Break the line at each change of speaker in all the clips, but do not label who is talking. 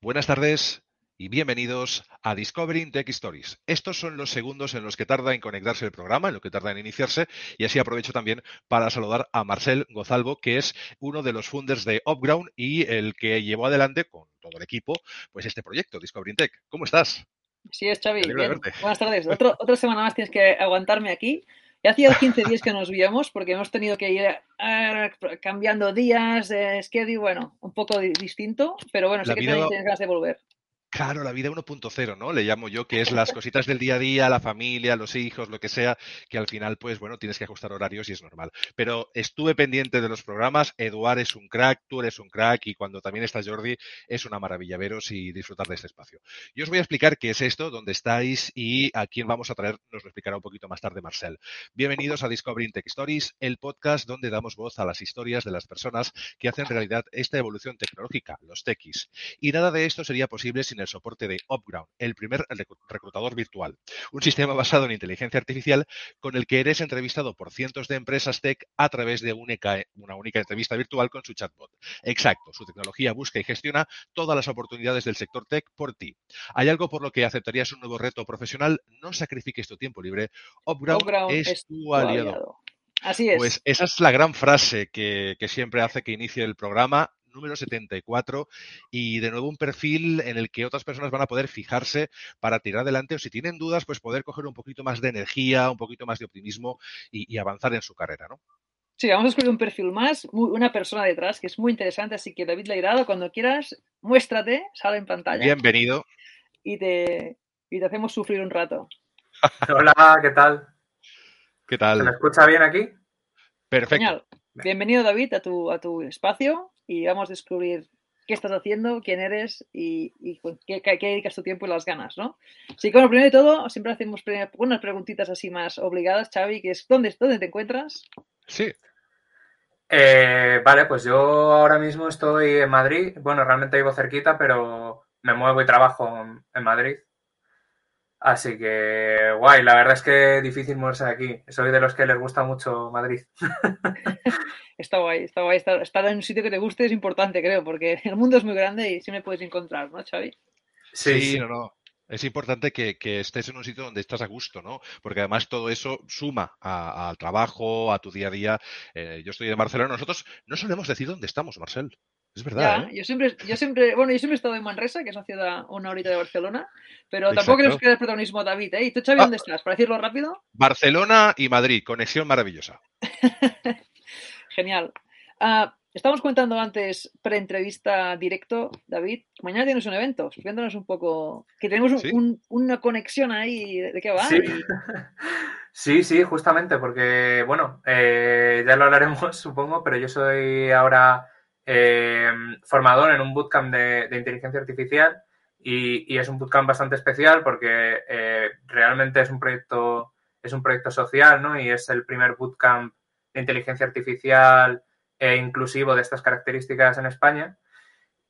Buenas tardes y bienvenidos a Discovering Tech Stories. Estos son los segundos en los que tarda en conectarse el programa, en lo que tarda en iniciarse, y así aprovecho también para saludar a Marcel Gozalvo, que es uno de los funders de Upground y el que llevó adelante con todo el equipo pues este proyecto, Discovering Tech. ¿Cómo estás?
Sí, es Xavi. Buenas tardes. otra semana más tienes que aguantarme aquí. Ya hacía 15 días que nos víamos porque hemos tenido que ir cambiando días, eh, schedule, bueno, un poco distinto, pero bueno, sí que tienes ganas de volver.
Claro, la vida 1.0, ¿no? Le llamo yo, que es las cositas del día a día, la familia, los hijos, lo que sea, que al final, pues bueno, tienes que ajustar horarios y es normal. Pero estuve pendiente de los programas, Eduard es un crack, tú eres un crack y cuando también está Jordi, es una maravilla veros y disfrutar de este espacio. Yo os voy a explicar qué es esto, dónde estáis y a quién vamos a traer, nos lo explicará un poquito más tarde Marcel. Bienvenidos a Discovering Tech Stories, el podcast donde damos voz a las historias de las personas que hacen realidad esta evolución tecnológica, los techis. Y nada de esto sería posible sin el soporte de Upground, el primer reclutador virtual. Un sistema basado en inteligencia artificial con el que eres entrevistado por cientos de empresas tech a través de una única entrevista virtual con su chatbot. Exacto, su tecnología busca y gestiona todas las oportunidades del sector tech por ti. ¿Hay algo por lo que aceptarías un nuevo reto profesional? No sacrifiques tu tiempo libre. Upground, es, tu aliado.
Así es.
Pues esa es la gran frase que, que, siempre hace que inicie el programa número 74 y de nuevo un perfil en el que otras personas van a poder fijarse para tirar adelante o si tienen dudas, pues poder coger un poquito más de energía, un poquito más de optimismo y, avanzar en su carrera, ¿no?
Sí, vamos a escribir un perfil más, una persona detrás que es muy interesante, así que David Leirado, cuando quieras, muéstrate, sale en pantalla.
Bienvenido.
Y te, y te hacemos sufrir un rato.
Hola, ¿qué tal?
¿Qué tal?
¿Se me escucha bien aquí?
Perfecto.
Bienvenido, David, a tu, a tu espacio y vamos a descubrir qué estás haciendo, quién eres y, qué, dedicas tu tiempo y las ganas, ¿no? Así que, bueno, primero de todo, siempre hacemos unas preguntitas así más obligadas, Xavi, que es ¿dónde, dónde te encuentras?
Sí.
Eh, vale, pues yo ahora mismo estoy en Madrid. Bueno, realmente vivo cerquita, pero me muevo y trabajo en Madrid. Así que guay, la verdad es que difícil moverse de aquí. Soy de los que les gusta mucho Madrid.
está guay, está guay. Estar, en un sitio que te guste es importante, creo, porque el mundo es muy grande y siempre puedes encontrar, ¿no, Xavi?
Sí, sí, no, no. Es importante que, estés en un sitio donde estás a gusto, ¿no? Porque además todo eso suma al trabajo, a tu día a día. Eh, yo estoy de Barcelona. Nosotros no solemos decir dónde estamos, Marcel. Es verdad.
¿eh? Yo siempre, yo siempre, bueno, yo siempre he estado en Manresa, que es una ciudad una horita de Barcelona, pero tampoco queremos que el protagonismo David, ¿eh? ¿Y tú, Xavi, ah. dónde estás? Para decirlo rápido.
Barcelona y Madrid, conexión maravillosa.
Genial. Uh, estamos contando antes, pre-entrevista directo, David. Mañana tienes un evento. Explícanos un poco. Que tenemos una conexión ahí. ¿De qué va?
Sí. sí, sí, justamente, porque, bueno, eh, ya lo hablaremos, supongo, pero yo soy ahora eh, formador en un bootcamp de, inteligencia artificial y, es un bootcamp bastante especial porque eh, realmente es un proyecto es un proyecto social, ¿no? Y es el primer bootcamp de inteligencia artificial e inclusivo de estas características en España.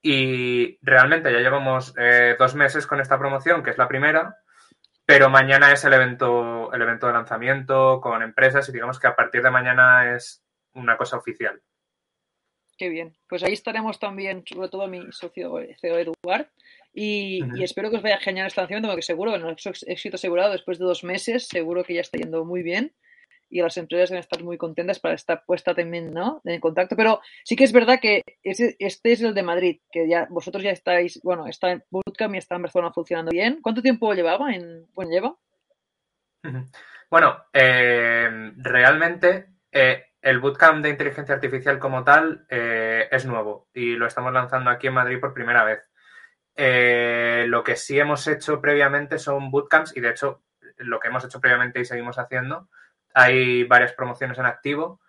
Y realmente ya llevamos eh, dos meses con esta promoción, que es la primera, pero mañana es el evento, el evento de lanzamiento con empresas y digamos que a partir de mañana es una cosa oficial.
Qué bien. Pues ahí estaremos también, sobre todo mi socio eh, CEO Eduard. Y, espero que os vaya genial esta lanzamiento, porque seguro que no éxito asegurado después de dos meses, seguro que ya está yendo muy bien. Y las empresas deben estar muy contentas para estar puesta también ¿no? en contacto. Pero sí que es verdad que este, es el de Madrid, que ya vosotros ya estáis, bueno, está en Bootcamp y está en Barcelona funcionando bien. ¿Cuánto tiempo llevaba en, bueno, lleva?
Bueno, eh, realmente eh, el bootcamp de inteligencia artificial como tal eh, es nuevo y lo estamos lanzando aquí en Madrid por primera vez. Eh, lo que sí hemos hecho previamente son bootcamps y de hecho lo que hemos hecho previamente y seguimos haciendo, hay varias promociones en activo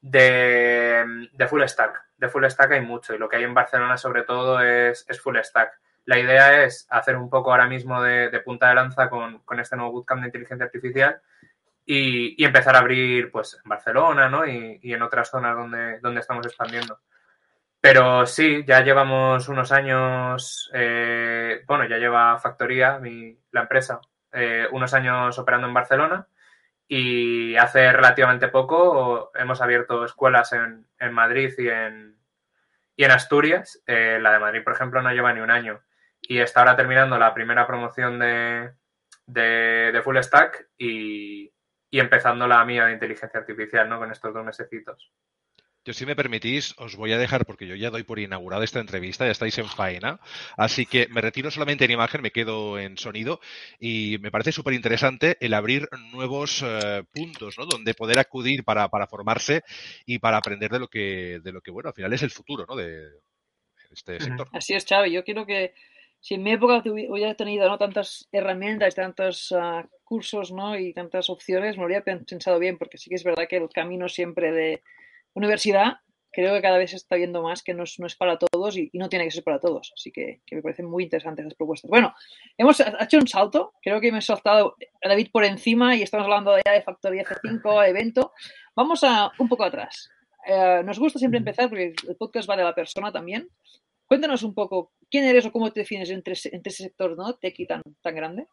de, full stack. De full stack hay mucho y lo que hay en Barcelona sobre todo es, full stack. la idea es hacer un poco ahora mismo de, punta de lanza con, este nuevo bootcamp de inteligencia artificial y, empezar a abrir pues en Barcelona ¿no? y, en otras zonas donde, donde estamos expandiendo. Pero sí, ya llevamos unos años, eh, bueno, ya lleva Factoría, la empresa, eh, unos años operando en Barcelona y hace relativamente poco hemos abierto escuelas en, en Madrid y en, y en Asturias. Eh, la de Madrid, por ejemplo, no lleva ni un año y está ahora terminando la primera promoción de, de, Full Stack y, y, empezando la mía de inteligencia artificial, ¿no? Con estos dos mesecitos.
Yo, si me permitís, os voy a dejar, porque yo ya doy por inaugurada esta entrevista, ya estáis en faena, así que me retiro solamente en imagen, me quedo en sonido y me parece súper interesante el abrir nuevos eh, puntos, ¿no? Donde poder acudir para, para, formarse y para aprender de lo que, de lo que, bueno, al final es el futuro, ¿no? De este sector.
Así es, Chávez. Yo quiero que si en mi época hubiera tenido ¿no? tantas herramientas, tantos ah, cursos ¿no? y tantas opciones, me habría pensado bien, porque sí que es verdad que el camino siempre de universidad creo que cada vez se está viendo más que no es, no es para todos y, no tiene que ser para todos. Así que, me parecen muy interesantes las propuestas. Bueno, hemos hecho un salto. Creo que me he saltado a David por encima y estamos hablando ya de Factoría F5, evento. Vamos a un poco atrás. Eh, nos gusta siempre empezar porque el podcast va de la persona también. Cuéntanos un poco quién eres o cómo te defines entre, entre ese sector ¿no? tequi tan, tan grande.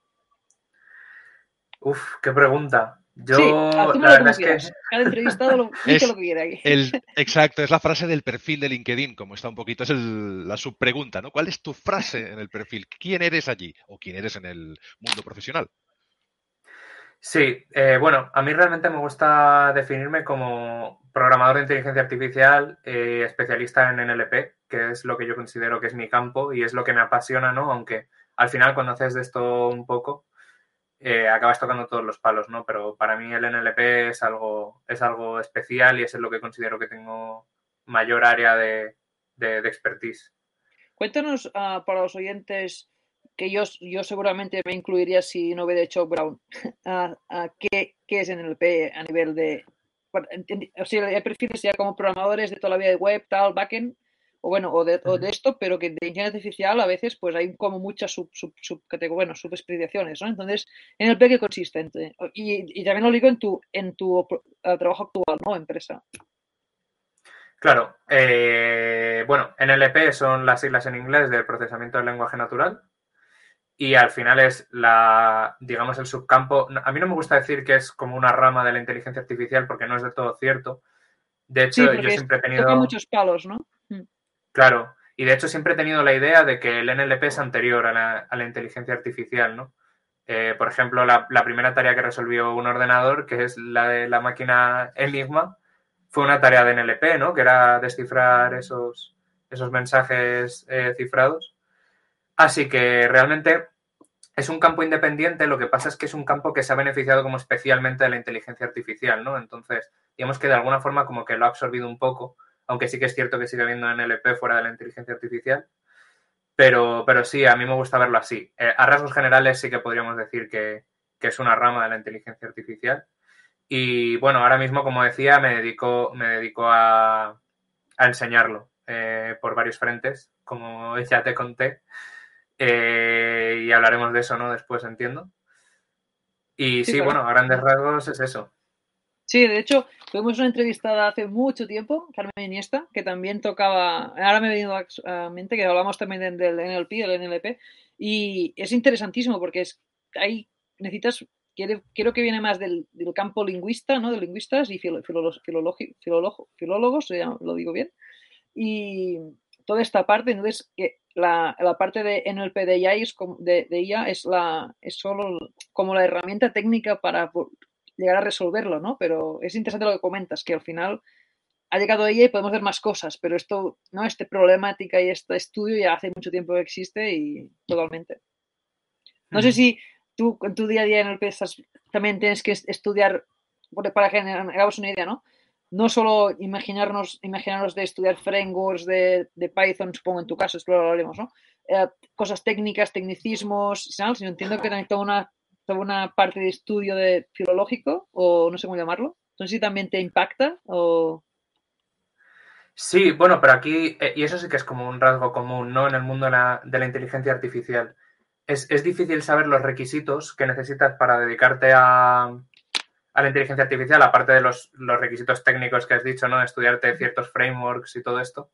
Uf, qué pregunta. Yo, la verdad es que.
Cada entrevistado lo, dice lo que quiere aquí.
exacto, es la frase del perfil de LinkedIn, como está un poquito, es la subpregunta, ¿no? ¿Cuál es tu frase en el perfil? ¿Quién eres allí? ¿O quién eres en el mundo profesional?
Sí, eh, bueno, a mí realmente me gusta definirme como programador de inteligencia artificial, eh, especialista en NLP, que es lo que yo considero que es mi campo y es lo que me apasiona, ¿no? Aunque al final cuando haces de esto un poco, eh, acabas tocando todos los palos, ¿no? Pero para mí el NLP es algo, es algo especial y es lo que considero que tengo mayor área de, expertise.
Cuéntanos uh, para los oyentes que yo, yo seguramente me incluiría si no hubiera hecho Brown. Uh, ¿qué, ¿qué, es NLP a nivel de... O sea, perfiles ya como programadores de toda la vida de web, tal, backend, o bueno, o de, o de, esto, pero que de inteligencia artificial a veces pues hay como muchas sub, sub, sub bueno, subespecializaciones, ¿no? Entonces, en el P que consiste, y, y, también lo digo en tu, en tu trabajo actual, ¿no? Empresa.
Claro, eh, bueno, NLP son las siglas en inglés del procesamiento del lenguaje natural y al final es la, digamos, el subcampo. A mí no me gusta decir que es como una rama de la inteligencia artificial porque no es de todo cierto. De hecho, yo siempre he tenido...
muchos palos, ¿no? Mm.
Claro, y de hecho siempre he tenido la idea de que el NLP es anterior a la, inteligencia artificial, ¿no? Eh, por ejemplo, la, primera tarea que resolvió un ordenador, que es la de la máquina Enigma, fue una tarea de NLP, ¿no? Que era descifrar esos, esos mensajes eh, cifrados. Así que realmente es un campo independiente, lo que pasa es que es un campo que se ha beneficiado como especialmente de la inteligencia artificial, ¿no? Entonces, digamos que de alguna forma como que lo ha absorbido un poco aunque sí que es cierto que sigue habiendo NLP fuera de la inteligencia artificial. Pero, pero sí, a mí me gusta verlo así. Eh, a rasgos generales sí que podríamos decir que, es una rama de la inteligencia artificial. Y bueno, ahora mismo, como decía, me dedico, me dedico a, enseñarlo eh, por varios frentes, como ya te conté. Eh, y hablaremos de eso, ¿no? Después, entiendo. Y sí, bueno, a grandes rasgos es eso.
Sí, de hecho, tuvimos una entrevistada hace mucho tiempo, Carmen Iniesta, que también tocaba, ahora me ha venido a mente que hablamos también del NLP, del NLP, y es interesantísimo porque es, ahí necesitas, quiero, que viene más del, campo lingüista, ¿no? De lingüistas y filólogos, filólogos, lo digo bien, y toda esta parte, entonces, la, la parte de NLP de ella es, de, de es, la, es solo como la herramienta técnica para llegar a resolverlo, ¿no? Pero es interesante lo que comentas, que al final ha llegado ella y podemos ver más cosas, pero esto, ¿no? Este problemática y este estudio ya hace mucho tiempo que existe y totalmente. No sé si tú en tu día a día en el PESAS también tienes que estudiar, para que hagamos una idea, ¿no? No solo imaginarnos, imaginarnos de estudiar frameworks de, de Python, supongo en tu caso, esto lo hablaremos, ¿no? Eh, cosas técnicas, tecnicismos, ¿sabes? Entiendo que también toda una toda una parte de estudio de filológico o no sé cómo llamarlo. Sé si también te impacta o...
Sí, bueno, pero aquí, eh, y eso sí que es como un rasgo común, ¿no? En el mundo de la, de la inteligencia artificial. Es, es, difícil saber los requisitos que necesitas para dedicarte a, a la inteligencia artificial, aparte de los, requisitos técnicos que has dicho, ¿no? Estudiarte ciertos frameworks y todo esto,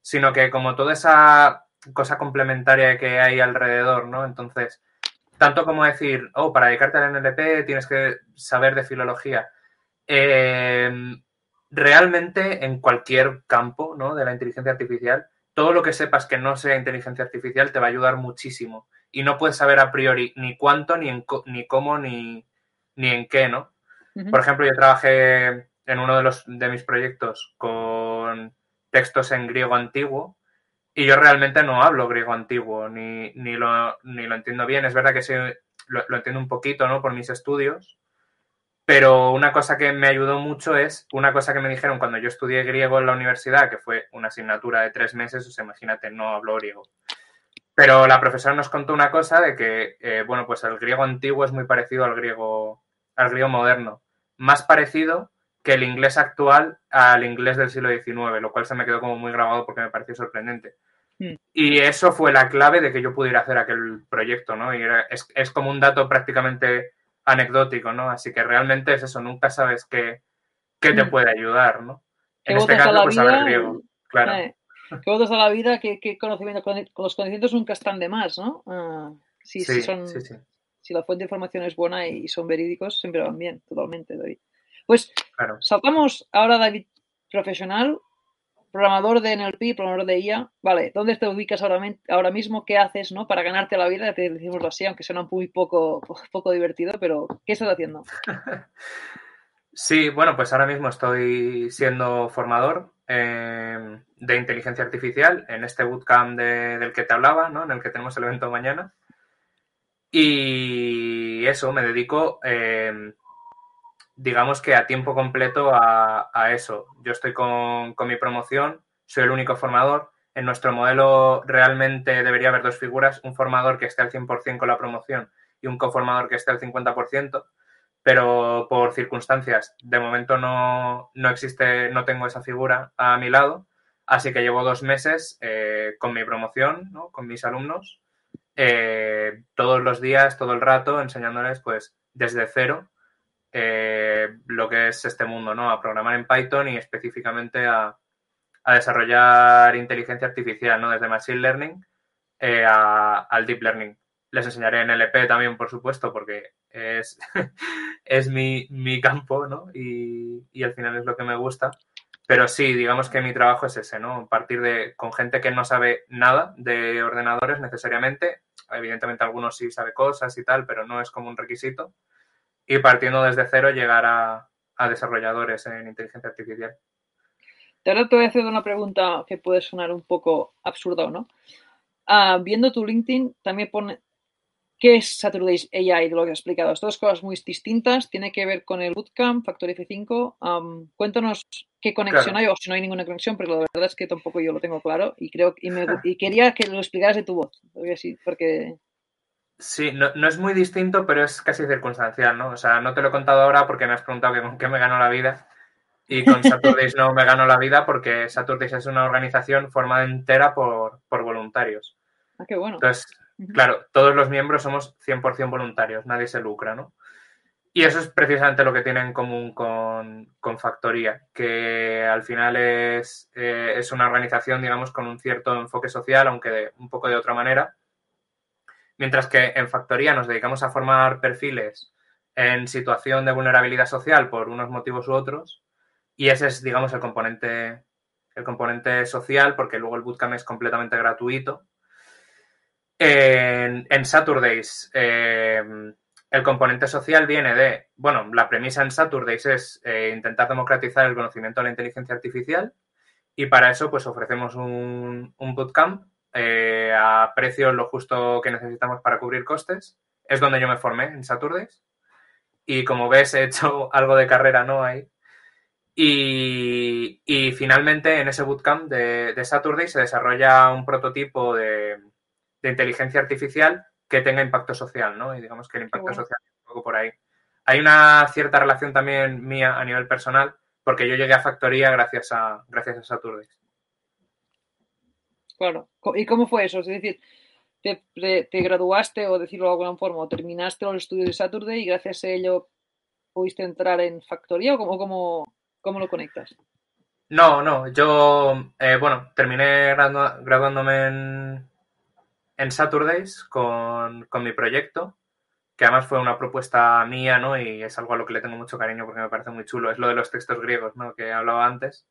sino que como toda esa cosa complementaria que hay alrededor, ¿no? Entonces, tanto como decir, oh, para dedicarte al NLP tienes que saber de filología. Eh, realmente en cualquier campo ¿no? de la inteligencia artificial, todo lo que sepas que no sea inteligencia artificial te va a ayudar muchísimo. Y no puedes saber a priori ni cuánto, ni, en, ni cómo, ni, ni en qué, ¿no? Uh -huh. Por ejemplo, yo trabajé en uno de, los, de mis proyectos con textos en griego antiguo y yo realmente no hablo griego antiguo, ni, ni, lo, ni lo entiendo bien. Es verdad que sí, lo, lo entiendo un poquito, ¿no? Por mis estudios, pero una cosa que me ayudó mucho es una cosa que me dijeron cuando yo estudié griego en la universidad, que fue una asignatura de tres meses, o sea, imagínate, no hablo griego. Pero la profesora nos contó una cosa de que, eh, bueno, pues el griego antiguo es muy parecido al griego, al griego moderno. Más parecido que el inglés actual al inglés del siglo XIX, lo cual se me quedó como muy grabado porque me pareció sorprendente. Mm. Y eso fue la clave de que yo pudiera hacer aquel proyecto, ¿no? Y era, es, es como un dato prácticamente anecdótico, ¿no? Así que realmente es eso, nunca sabes qué, qué te puede ayudar, ¿no?
En este caso, pues saber griego, claro. Eh, que votos a la vida, que, que conocimiento, con, los conocimientos nunca están de más, ¿no? Uh, si,
sí,
si, son,
sí, sí.
Si la fuente de información es buena y son verídicos, siempre van bien, totalmente, David. Pues
claro.
saltamos ahora, David, profesional, programador de NLP, programador de IA, vale, ¿dónde te ubicas ahora, ahora mismo? ¿Qué haces no, para ganarte la vida? Te decimos así, aunque suena muy poco, poco divertido, pero ¿qué estás haciendo?
Sí, bueno, pues ahora mismo estoy siendo formador eh, de inteligencia artificial en este bootcamp de, del que te hablaba, ¿no? en el que tenemos el evento mañana. Y eso, me dedico eh, digamos que a tiempo completo a, a eso. Yo estoy con, con, mi promoción, soy el único formador. En nuestro modelo realmente debería haber dos figuras, un formador que esté al 100% con la promoción y un coformador que esté al 50%, pero por circunstancias, de momento no, no existe, no tengo esa figura a mi lado, así que llevo dos meses eh, con mi promoción, ¿no? con mis alumnos, eh, todos los días, todo el rato, enseñándoles pues desde cero eh, lo que es este mundo, ¿no? A programar en Python y específicamente a, a desarrollar inteligencia artificial, ¿no? Desde Machine Learning eh, a, al Deep Learning. Les enseñaré en LP también, por supuesto, porque es, es mi, mi, campo, ¿no? Y, y, al final es lo que me gusta. Pero sí, digamos que mi trabajo es ese, ¿no? Partir de con gente que no sabe nada de ordenadores necesariamente. Evidentemente algunos sí sabe cosas y tal, pero no es como un requisito y partiendo desde cero llegar a, a desarrolladores en inteligencia artificial.
Ahora te voy a hacer una pregunta que puede sonar un poco absurda no. Uh, viendo tu LinkedIn, también pone qué es Saturday's AI de lo que has explicado. Estas dos cosas muy distintas. Tiene que ver con el Bootcamp, Factor F5. Um, cuéntanos qué conexión claro. hay o si no hay ninguna conexión, porque la verdad es que tampoco yo lo tengo claro y creo y, me, y quería que lo explicaras de tu voz. Porque sí, porque
Sí, no, no, es muy distinto, pero es casi circunstancial, ¿no? O sea, no te lo he contado ahora porque me has preguntado que con qué me ganó la vida. Y con Saturdays no me ganó la vida porque Saturdays es una organización formada entera por, por voluntarios.
Ah, qué bueno.
Entonces, claro, todos los miembros somos 100% voluntarios, nadie se lucra, ¿no? Y eso es precisamente lo que tiene en común con, con Factoría, que al final es, eh, es una organización, digamos, con un cierto enfoque social, aunque de, un poco de otra manera Mientras que en Factoría nos dedicamos a formar perfiles en situación de vulnerabilidad social por unos motivos u otros. Y ese es, digamos, el componente, el componente social, porque luego el bootcamp es completamente gratuito. En, en Saturdays, eh, el componente social viene de, bueno, la premisa en Saturdays es eh, intentar democratizar el conocimiento de la inteligencia artificial y para eso pues ofrecemos un, un bootcamp eh, a precios lo justo que necesitamos para cubrir costes. Es donde yo me formé, en Saturdays. Y como ves, he hecho algo de carrera, ¿no? Ahí. Y, y finalmente, en ese bootcamp de, de se desarrolla un prototipo de, de, inteligencia artificial que tenga impacto social, ¿no? Y digamos que el impacto bueno. social es un poco por ahí. Hay una cierta relación también mía a nivel personal, porque yo llegué a factoría gracias a, gracias a Saturdays.
Claro. ¿Y cómo fue eso? Es decir, te, graduaste, o decirlo de alguna forma, o terminaste los estudios de Saturday y gracias a ello pudiste entrar en factoría o cómo, cómo, lo conectas?
No, no, yo, eh, bueno, terminé graduándome en, en Saturdays con, con, mi proyecto, que además fue una propuesta mía, ¿no? Y es algo a lo que le tengo mucho cariño porque me parece muy chulo. Es lo de los textos griegos, ¿no? Que hablaba antes.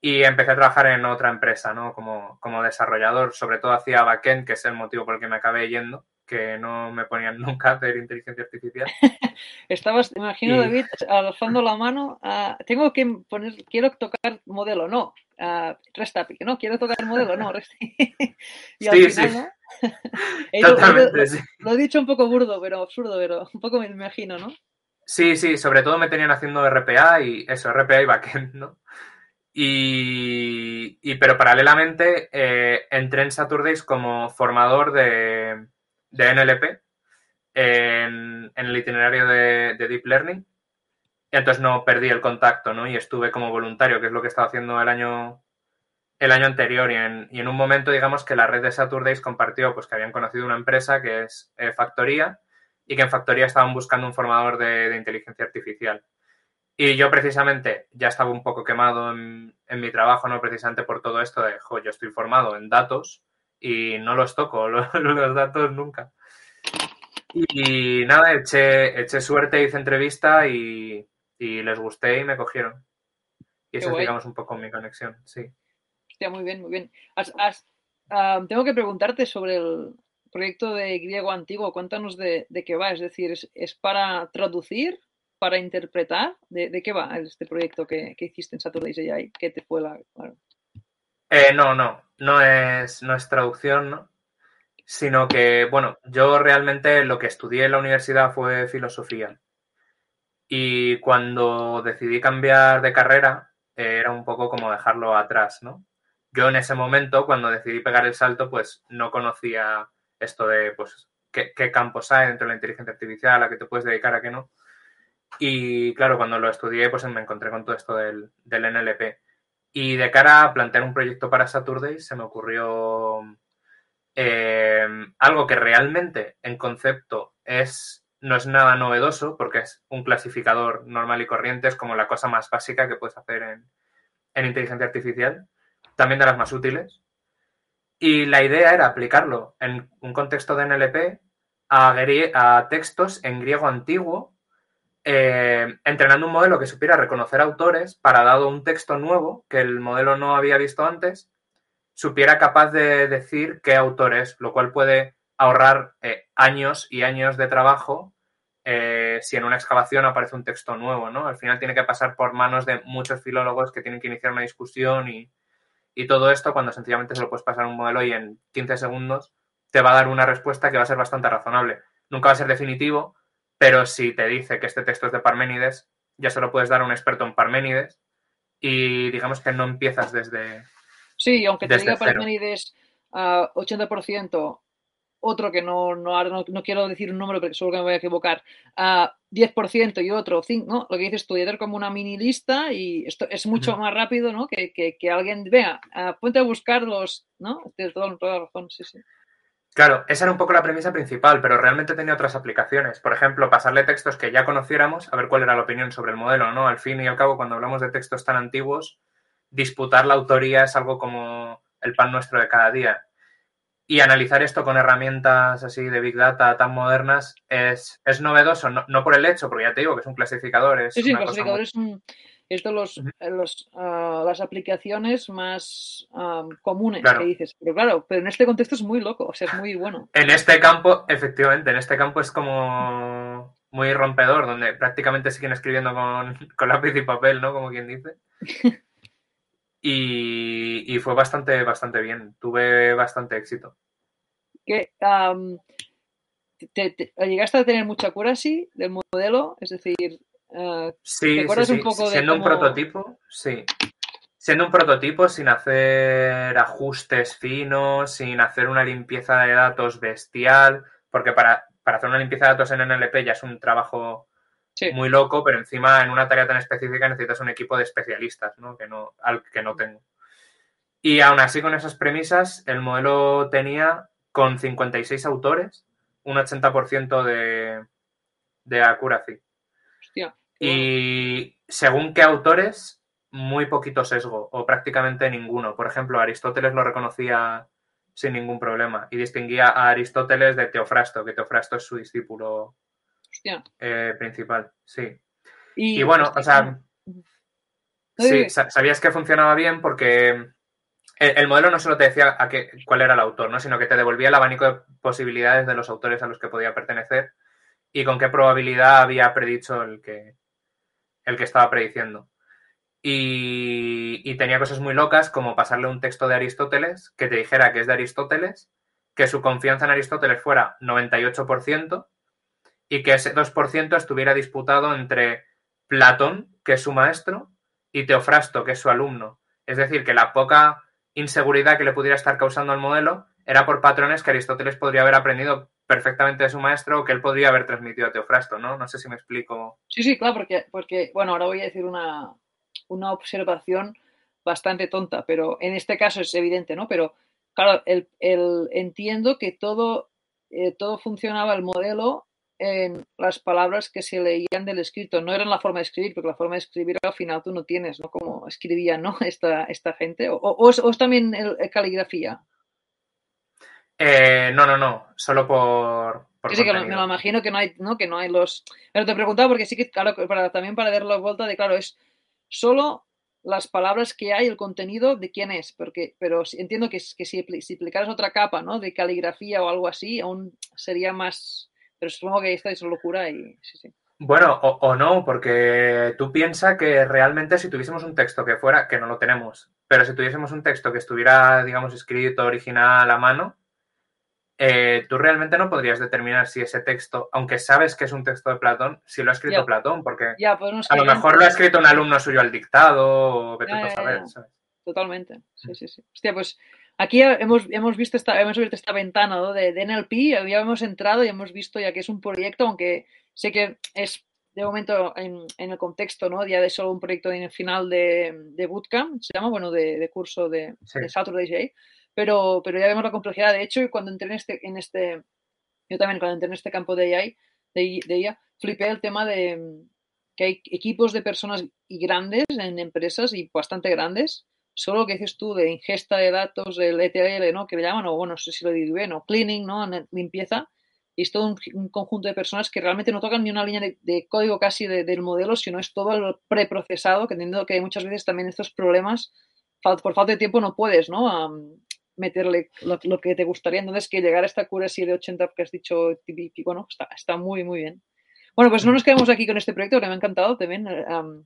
Y empecé a trabajar en otra empresa, ¿no? Como, como desarrollador, sobre todo hacía backend, que es el motivo por el que me acabé yendo, que no me ponían nunca a hacer inteligencia artificial.
Estabas, imagino, David, alzando la mano. tengo que poner, quiero tocar modelo, no. Uh, resta, no, quiero tocar modelo, no.
y al sí, final, sí.
¿no? Totalmente, lo, sí. Lo he dicho un poco burdo, pero absurdo, pero un poco me imagino, ¿no?
Sí, sí, sobre todo me tenían haciendo RPA y eso, RPA y backend, ¿no? Y, pero paralelamente eh, entré en Saturdays como formador de, NLP en, el itinerario de, Deep Learning. Entonces no perdí el contacto, ¿no? Y estuve como voluntario, que es lo que estaba haciendo el año, el año anterior. Y en, un momento, digamos, que la red de Saturdays compartió pues, que habían conocido una empresa que es eh, Factoría y que en Factoría estaban buscando un formador de inteligencia artificial. Y yo precisamente ya estaba un poco quemado en, mi trabajo, ¿no? Precisamente por todo esto de, jo, yo estoy formado en datos y no los toco, los, datos nunca. Y, nada, eché, eché, suerte, hice entrevista y, les gusté y me cogieron. Y eso es, digamos, un poco mi conexión, sí.
Hostia, muy bien, muy bien. tengo que preguntarte sobre el proyecto de griego antiguo. Cuéntanos de, qué va. Es decir, ¿es para traducir para interpretar? ¿De, qué va este proyecto que, hiciste en Saturday's AI? ¿Qué te fue la...?
Eh, no, no, no es, no es traducción, ¿no? Sino que, bueno, yo realmente lo que estudié en la universidad fue filosofía. Y cuando decidí cambiar de carrera, eh, era un poco como dejarlo atrás, ¿no? Yo en ese momento, cuando decidí pegar el salto, pues no conocía esto de, pues, qué, qué campos hay dentro de la inteligencia artificial, a qué te puedes dedicar, a qué no. Y claro, cuando lo estudié, pues me encontré con todo esto del, NLP. Y de cara a plantear un proyecto para Saturday, se me ocurrió eh, algo que realmente en concepto es, no es nada novedoso, porque es un clasificador normal y corriente, es como la cosa más básica que puedes hacer en, en inteligencia artificial, también de las más útiles. Y la idea era aplicarlo en un contexto de NLP a, a textos en griego antiguo eh, entrenando un modelo que supiera reconocer autores para, dado un texto nuevo que el modelo no había visto antes, supiera capaz de decir qué autor es, lo cual puede ahorrar eh, años y años de trabajo eh, si en una excavación aparece un texto nuevo, ¿no? Al final tiene que pasar por manos de muchos filólogos que tienen que iniciar una discusión y, y todo esto cuando sencillamente se lo puedes pasar a un modelo y en 15 segundos te va a dar una respuesta que va a ser bastante razonable. Nunca va a ser definitivo, pero si te dice que este texto es de Parménides, ya se lo puedes dar a un experto en Parménides y digamos que no empiezas desde.
Sí, aunque te diga Parménides a 80%, otro que no, no, no, quiero decir un número porque seguro que me voy a equivocar, a 10% y otro 5%, ¿no? Lo que dices tú, como una mini lista y esto es mucho más rápido, ¿no? Que, que, alguien, vea, ponte a buscarlos, ¿no? Tienes toda, toda la razón, sí, sí.
Claro, esa era un poco la premisa principal, pero realmente tenía otras aplicaciones. Por ejemplo, pasarle textos que ya conociéramos, a ver cuál era la opinión sobre el modelo, ¿no? Al fin y al cabo, cuando hablamos de textos tan antiguos, disputar la autoría es algo como el pan nuestro de cada día. Y analizar esto con herramientas así de Big Data tan modernas es, es novedoso, no, por el hecho, porque ya te digo que es un clasificador. Es
sí, sí, clasificador es un esto los, los uh, las aplicaciones más um, comunes que dices. Pero claro, pero en este contexto es muy loco, o sea, es muy bueno.
En este campo, efectivamente, en este campo es como muy rompedor, donde prácticamente siguen escribiendo con, con lápiz y papel, ¿no? Como quien dice. y, y, fue bastante, bastante bien. Tuve bastante éxito.
¿Qué, um, te, llegaste a tener mucha accuracy del modelo? Es decir,
eh, sí, sí, Siendo un prototipo, sí. Siendo un prototipo sin hacer ajustes finos, sin hacer una limpieza de datos bestial, porque para, hacer una limpieza de datos en NLP ya es un trabajo muy loco, pero encima en una tarea tan específica necesitas un equipo de especialistas, ¿no? Que no, al que no tengo. Y aún así, con esas premisas, el modelo tenía con 56 autores un 80% de, de accuracy. Y según qué autores, muy poquito sesgo o prácticamente ninguno. Por ejemplo, Aristóteles lo reconocía sin ningún problema y distinguía a Aristóteles de Teofrasto, que Teofrasto es su discípulo eh, principal. Sí. Y, bueno, o sea, sí, sabías que funcionaba bien porque el, modelo no solo te decía a qué, cuál era el autor, ¿no? sino que te devolvía el abanico de posibilidades de los autores a los que podía pertenecer y con qué probabilidad había predicho el que, el que estaba prediciendo. Y, tenía cosas muy locas como pasarle un texto de Aristóteles que te dijera que es de Aristóteles, que su confianza en Aristóteles fuera 98% y que ese 2% estuviera disputado entre Platón, que es su maestro, y Teofrasto, que es su alumno. Es decir, que la poca inseguridad que le pudiera estar causando al modelo era por patrones que Aristóteles podría haber aprendido perfectamente de su maestro o que él podría haber transmitido a Teofrasto, ¿no? No sé si me explico.
Sí, sí, claro, porque, porque bueno, ahora voy a decir una, una observación bastante tonta, pero en este caso es evidente, ¿no? Pero claro, el, entiendo que todo, eh, todo funcionaba el modelo en las palabras que se leían del escrito, no era la forma de escribir, porque la forma de escribir al final tú no tienes, ¿no? Como escribía, ¿no? Esta, esta gente, o, es, también el, caligrafía.
Eh, no, no, no, solo por.
sí, que me lo imagino que no hay, ¿no? Que no hay los. Pero te preguntaba porque sí que, claro, para, también para dar la vuelta de, claro, es solo las palabras que hay, el contenido de quién es, porque, pero entiendo que, que si, si aplicaras otra capa, ¿no? De caligrafía o algo así, aún sería más, pero supongo que esta es locura y sí, sí.
Bueno, o, no, porque tú piensas que realmente si tuviésemos un texto que fuera, que no lo tenemos, pero si tuviésemos un texto que estuviera, digamos, escrito original a mano, eh, tú realmente no podrías determinar si ese texto, aunque sabes que es un texto de Platón, si lo ha escrito Platón, porque a lo mejor lo ha escrito un alumno suyo al dictado, o vete a saber,
Totalmente, sí, sí, sí. Hostia, pues aquí hemos, hemos visto esta, hemos abierto esta ventana de, NLP, ya hemos entrado y hemos visto ya que es un proyecto, aunque sé que es de momento en, el contexto, ¿no? Ya de solo un proyecto en el final de, de bootcamp, se llama, bueno, de, curso de, de Saturday J pero, pero ya vemos la complejidad. De hecho, cuando entré en este, en este, yo también cuando entré en este campo de AI, de, de ella, flipé el tema de que hay equipos de personas y grandes en empresas y bastante grandes, solo lo que dices tú de ingesta de datos, del ETL, ¿no? Que le llaman, o bueno, no sé si lo digo bien, o cleaning, ¿no? Limpieza. Y es todo un, conjunto de personas que realmente no tocan ni una línea de, código casi del modelo, sino es todo el preprocesado, que entiendo que muchas veces también estos problemas, por falta de tiempo, no puedes, ¿no? Meterle lo, que te gustaría. Entonces, que llegar a esta cura así de 80 que has dicho, bueno, está, está muy, muy bien. Bueno, pues no nos quedamos aquí con este proyecto, que me ha encantado también um,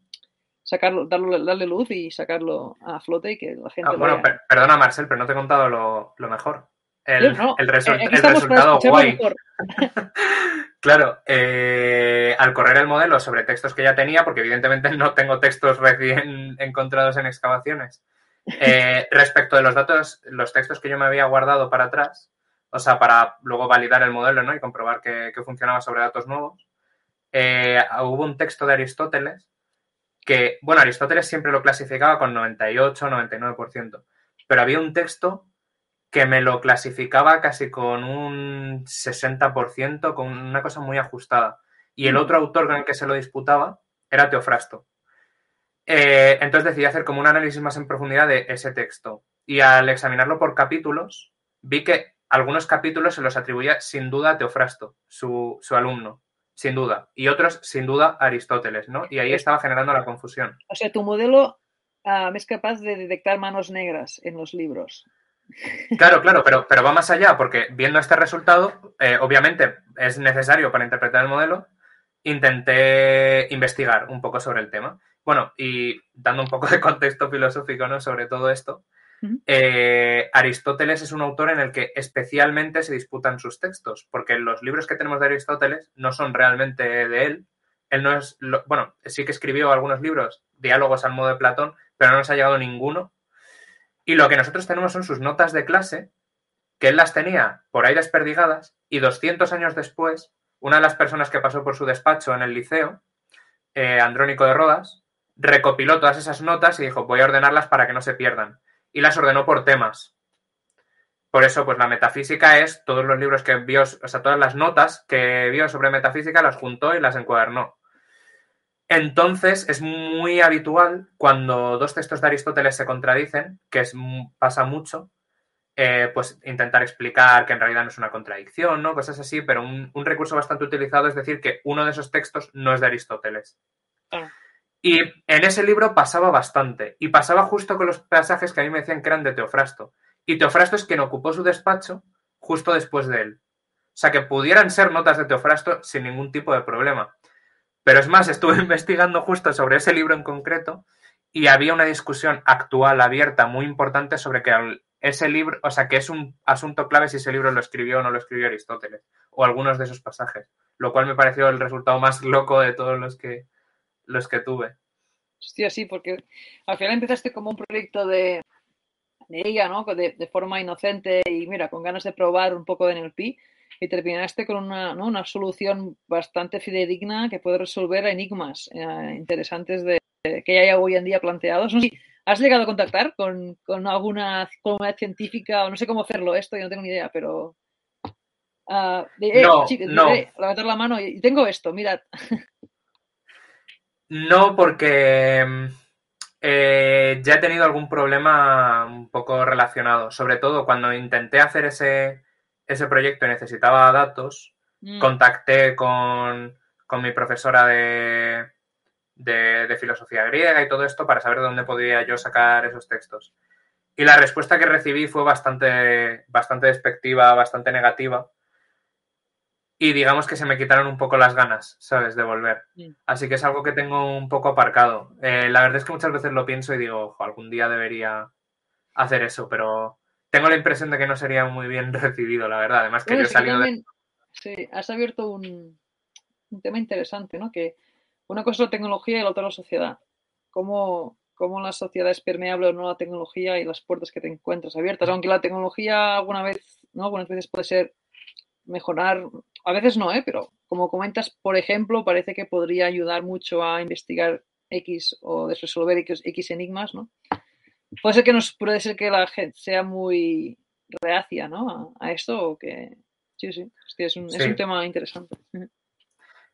sacarlo, darle, darle, luz y sacarlo a flote y que la gente.
Ah, bueno, perdona, Marcel, pero no te he contado lo, lo mejor. El, el, resultado guay. claro, eh, al correr el modelo sobre textos que ya tenía, porque evidentemente no tengo textos recién encontrados en excavaciones, eh, respecto de los datos, los textos que yo me había guardado para atrás, o sea, para luego validar el modelo ¿no? y comprobar que, funcionaba sobre datos nuevos, eh, hubo un texto de Aristóteles que, bueno, Aristóteles siempre lo clasificaba con 98, 99%, pero había un texto que me lo clasificaba casi con un 60%, con una cosa muy ajustada. Y el mm. otro autor con el que se lo disputaba era Teofrasto. Eh, entonces decidí hacer como un análisis más en profundidad de ese texto. Y al examinarlo por capítulos, vi que algunos capítulos se los atribuía sin duda a Teofrasto, su, alumno, sin duda. Y otros, sin duda, a Aristóteles, ¿no? Y ahí estaba generando la confusión.
O sea, tu modelo ah, es capaz de detectar manos negras en los libros.
Claro, claro, pero, pero va más allá, porque viendo este resultado, eh, obviamente es necesario para interpretar el modelo, intenté investigar un poco sobre el tema. Bueno, y dando un poco de contexto filosófico ¿no? sobre todo esto, eh, Aristóteles es un autor en el que especialmente se disputan sus textos, porque los libros que tenemos de Aristóteles no son realmente de él. Él no es, bueno, sí que escribió algunos libros, diálogos al modo de Platón, pero no nos ha llegado ninguno. Y lo que nosotros tenemos son sus notas de clase, que él las tenía por ahí desperdigadas, y 200 años después, una de las personas que pasó por su despacho en el liceo eh, Andrónico de Rodas, recopiló todas esas notas y dijo, voy a ordenarlas para que no se pierdan. Y las ordenó por temas. Por eso, pues la metafísica es todos los libros que vio, o sea, todas las notas que vio sobre metafísica las juntó y las encuadernó. Entonces, es muy habitual cuando dos textos de Aristóteles se contradicen, que es, pasa mucho, eh, pues intentar explicar que en realidad no es una contradicción, ¿no? Cosas así, pero un, recurso bastante utilizado es decir que uno de esos textos no es de Aristóteles. Y en ese libro pasaba bastante, y pasaba justo con los pasajes que a mí me decían que eran de Teofrasto. Y Teofrasto es quien ocupó su despacho justo después de él. O sea, que pudieran ser notas de Teofrasto sin ningún tipo de problema. Pero es más, estuve investigando justo sobre ese libro en concreto y había una discusión actual abierta muy importante sobre que ese libro, o sea, que es un asunto clave si ese libro lo escribió o no lo escribió Aristóteles, o algunos de esos pasajes, lo cual me pareció el resultado más loco de todos los que, los que tuve.
Hostia, sí, porque al final empezaste como un proyecto de, de ella, ¿no? De, de, forma inocente y mira, con ganas de probar un poco de NLP y terminaste con una, ¿no? una solución bastante fidedigna que puede resolver enigmas eh, interesantes de, que hay hoy en día planteados. No sé ¿Has llegado a contactar con, con alguna comunidad científica o no sé cómo hacerlo esto? Yo no tengo ni idea, pero... Uh, eh,
no,
no. levantar la mano y tengo esto, mirad.
No, porque eh, ya he tenido algún problema un poco relacionado. Sobre todo cuando intenté hacer ese, ese proyecto necesitaba datos, mm. contacté con, mi profesora de, de, filosofía griega y todo esto para saber de dónde podía yo sacar esos textos. Y la respuesta que recibí fue bastante, bastante despectiva, bastante negativa. Y digamos que se me quitaron un poco las ganas, ¿sabes?, de volver. Así que es algo que tengo un poco aparcado. Eh, la verdad es que muchas veces lo pienso y digo, ojo, algún día debería hacer eso, pero tengo la impresión de que no sería muy bien recibido, la verdad. Además que yo he salido de...
Sí, has abierto un, tema interesante, ¿no? Que una cosa es la tecnología y la otra la sociedad. ¿Cómo, cómo la sociedad es permeable o no a la tecnología y las puertas que te encuentras abiertas? Aunque la tecnología alguna vez, ¿no? Algunas veces puede ser mejorar, a veces no, ¿eh? Pero como comentas, por ejemplo, parece que podría ayudar mucho a investigar X o resolver X, X enigmas, ¿no? puede ser que nos puede ser que la gente sea muy reacia ¿no? a, esto o que sí, sí, es, un, es un tema interesante.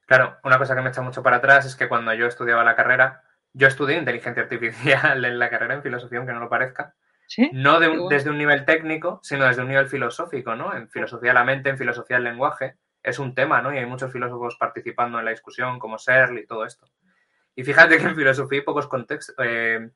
Claro, una cosa que me echa mucho para atrás es que cuando yo estudiaba la carrera, yo estudié inteligencia artificial en la carrera en filosofía, aunque no lo parezca.
¿Sí?
No desde un nivel técnico, sino desde un nivel filosófico, ¿no? En filosofía de la mente, en filosofía del lenguaje, es un tema, ¿no? Y hay muchos filósofos participando en la discusión, como Searle y todo esto. Y fíjate que en filosofía hay pocos contextos, eh,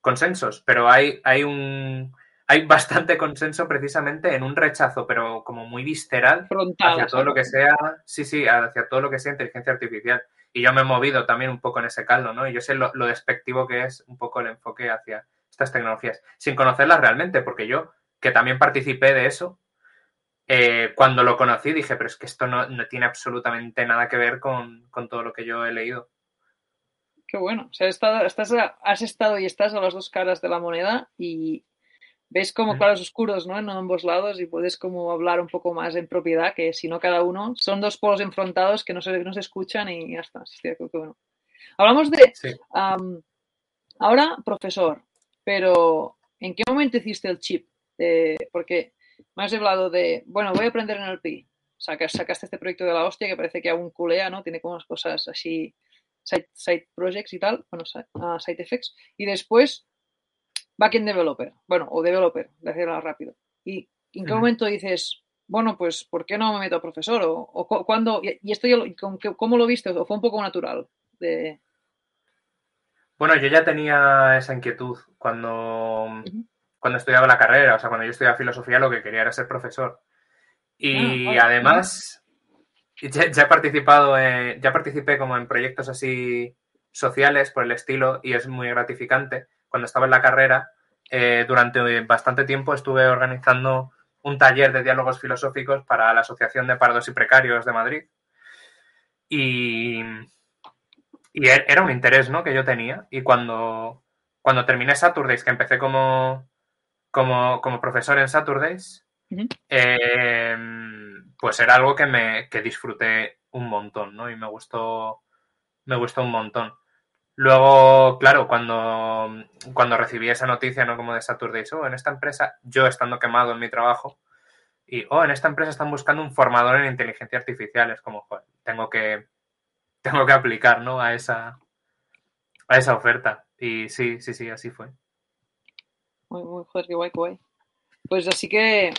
consensos, pero hay, hay un hay bastante consenso precisamente en un rechazo, pero como muy visceral hacia todo lo que sea, sí, sí, hacia todo lo que sea inteligencia artificial. Y yo me he movido también un poco en ese caldo, ¿no? Y yo sé lo, despectivo que es un poco el enfoque hacia estas tecnologías, sin conocerlas realmente, porque yo, que también participé de eso, eh, cuando lo conocí dije, pero es que esto no, no tiene absolutamente nada que ver con, con todo lo que yo he leído.
Qué bueno. O sea, estás, has estado y estás a las dos caras de la moneda y ves como claros oscuros, ¿no? En ambos lados y puedes como hablar un poco más en propiedad, que si no cada uno, son dos polos enfrentados que no se, no se escuchan y ya está. bueno. Hablamos de... ahora, profesor, pero ¿en qué momento hiciste el chip? porque me has hablado de, bueno, voy a aprender en el PI. sacaste este proyecto de la hostia que parece que aún culea, ¿no? Tiene como unas cosas así site, projects y tal, bueno, site, effects, y después backend developer, bueno, o developer, de hacerlo rápido. ¿Y en qué momento dices, bueno, pues, ¿por qué no me meto a profesor? O, o cuando, y, esto yo, ¿cómo lo viste? ¿O fue un poco natural? De...
Bueno, yo ya tenía esa inquietud cuando, cuando estudiaba la carrera, o sea, cuando yo estudiaba filosofía lo que quería era ser profesor. Y ah, además, ya, he participado, ya participé como en proyectos así sociales por el estilo y es muy gratificante. Cuando estaba en la carrera, eh, durante bastante tiempo estuve organizando un taller de diálogos filosóficos para la Asociación de Parados y Precarios de Madrid. Y, y er, era un interés ¿no? que yo tenía. Y cuando, cuando terminé Saturdays, que empecé como, como, como profesor en Saturdays, pues era algo que me que disfruté un montón, ¿no? Y me gustó, me gustó un montón. Luego, claro, cuando, cuando recibí esa noticia, ¿no? Como de Saturdays, oh, en esta empresa, yo estando quemado en mi trabajo, y, oh, en esta empresa están buscando un formador en inteligencia artificial, es como, joder, tengo que, tengo que aplicar, ¿no? A esa, a esa oferta. Y sí, sí, sí, así fue.
Muy, muy, joder, qué guay, qué guay. Pues así que,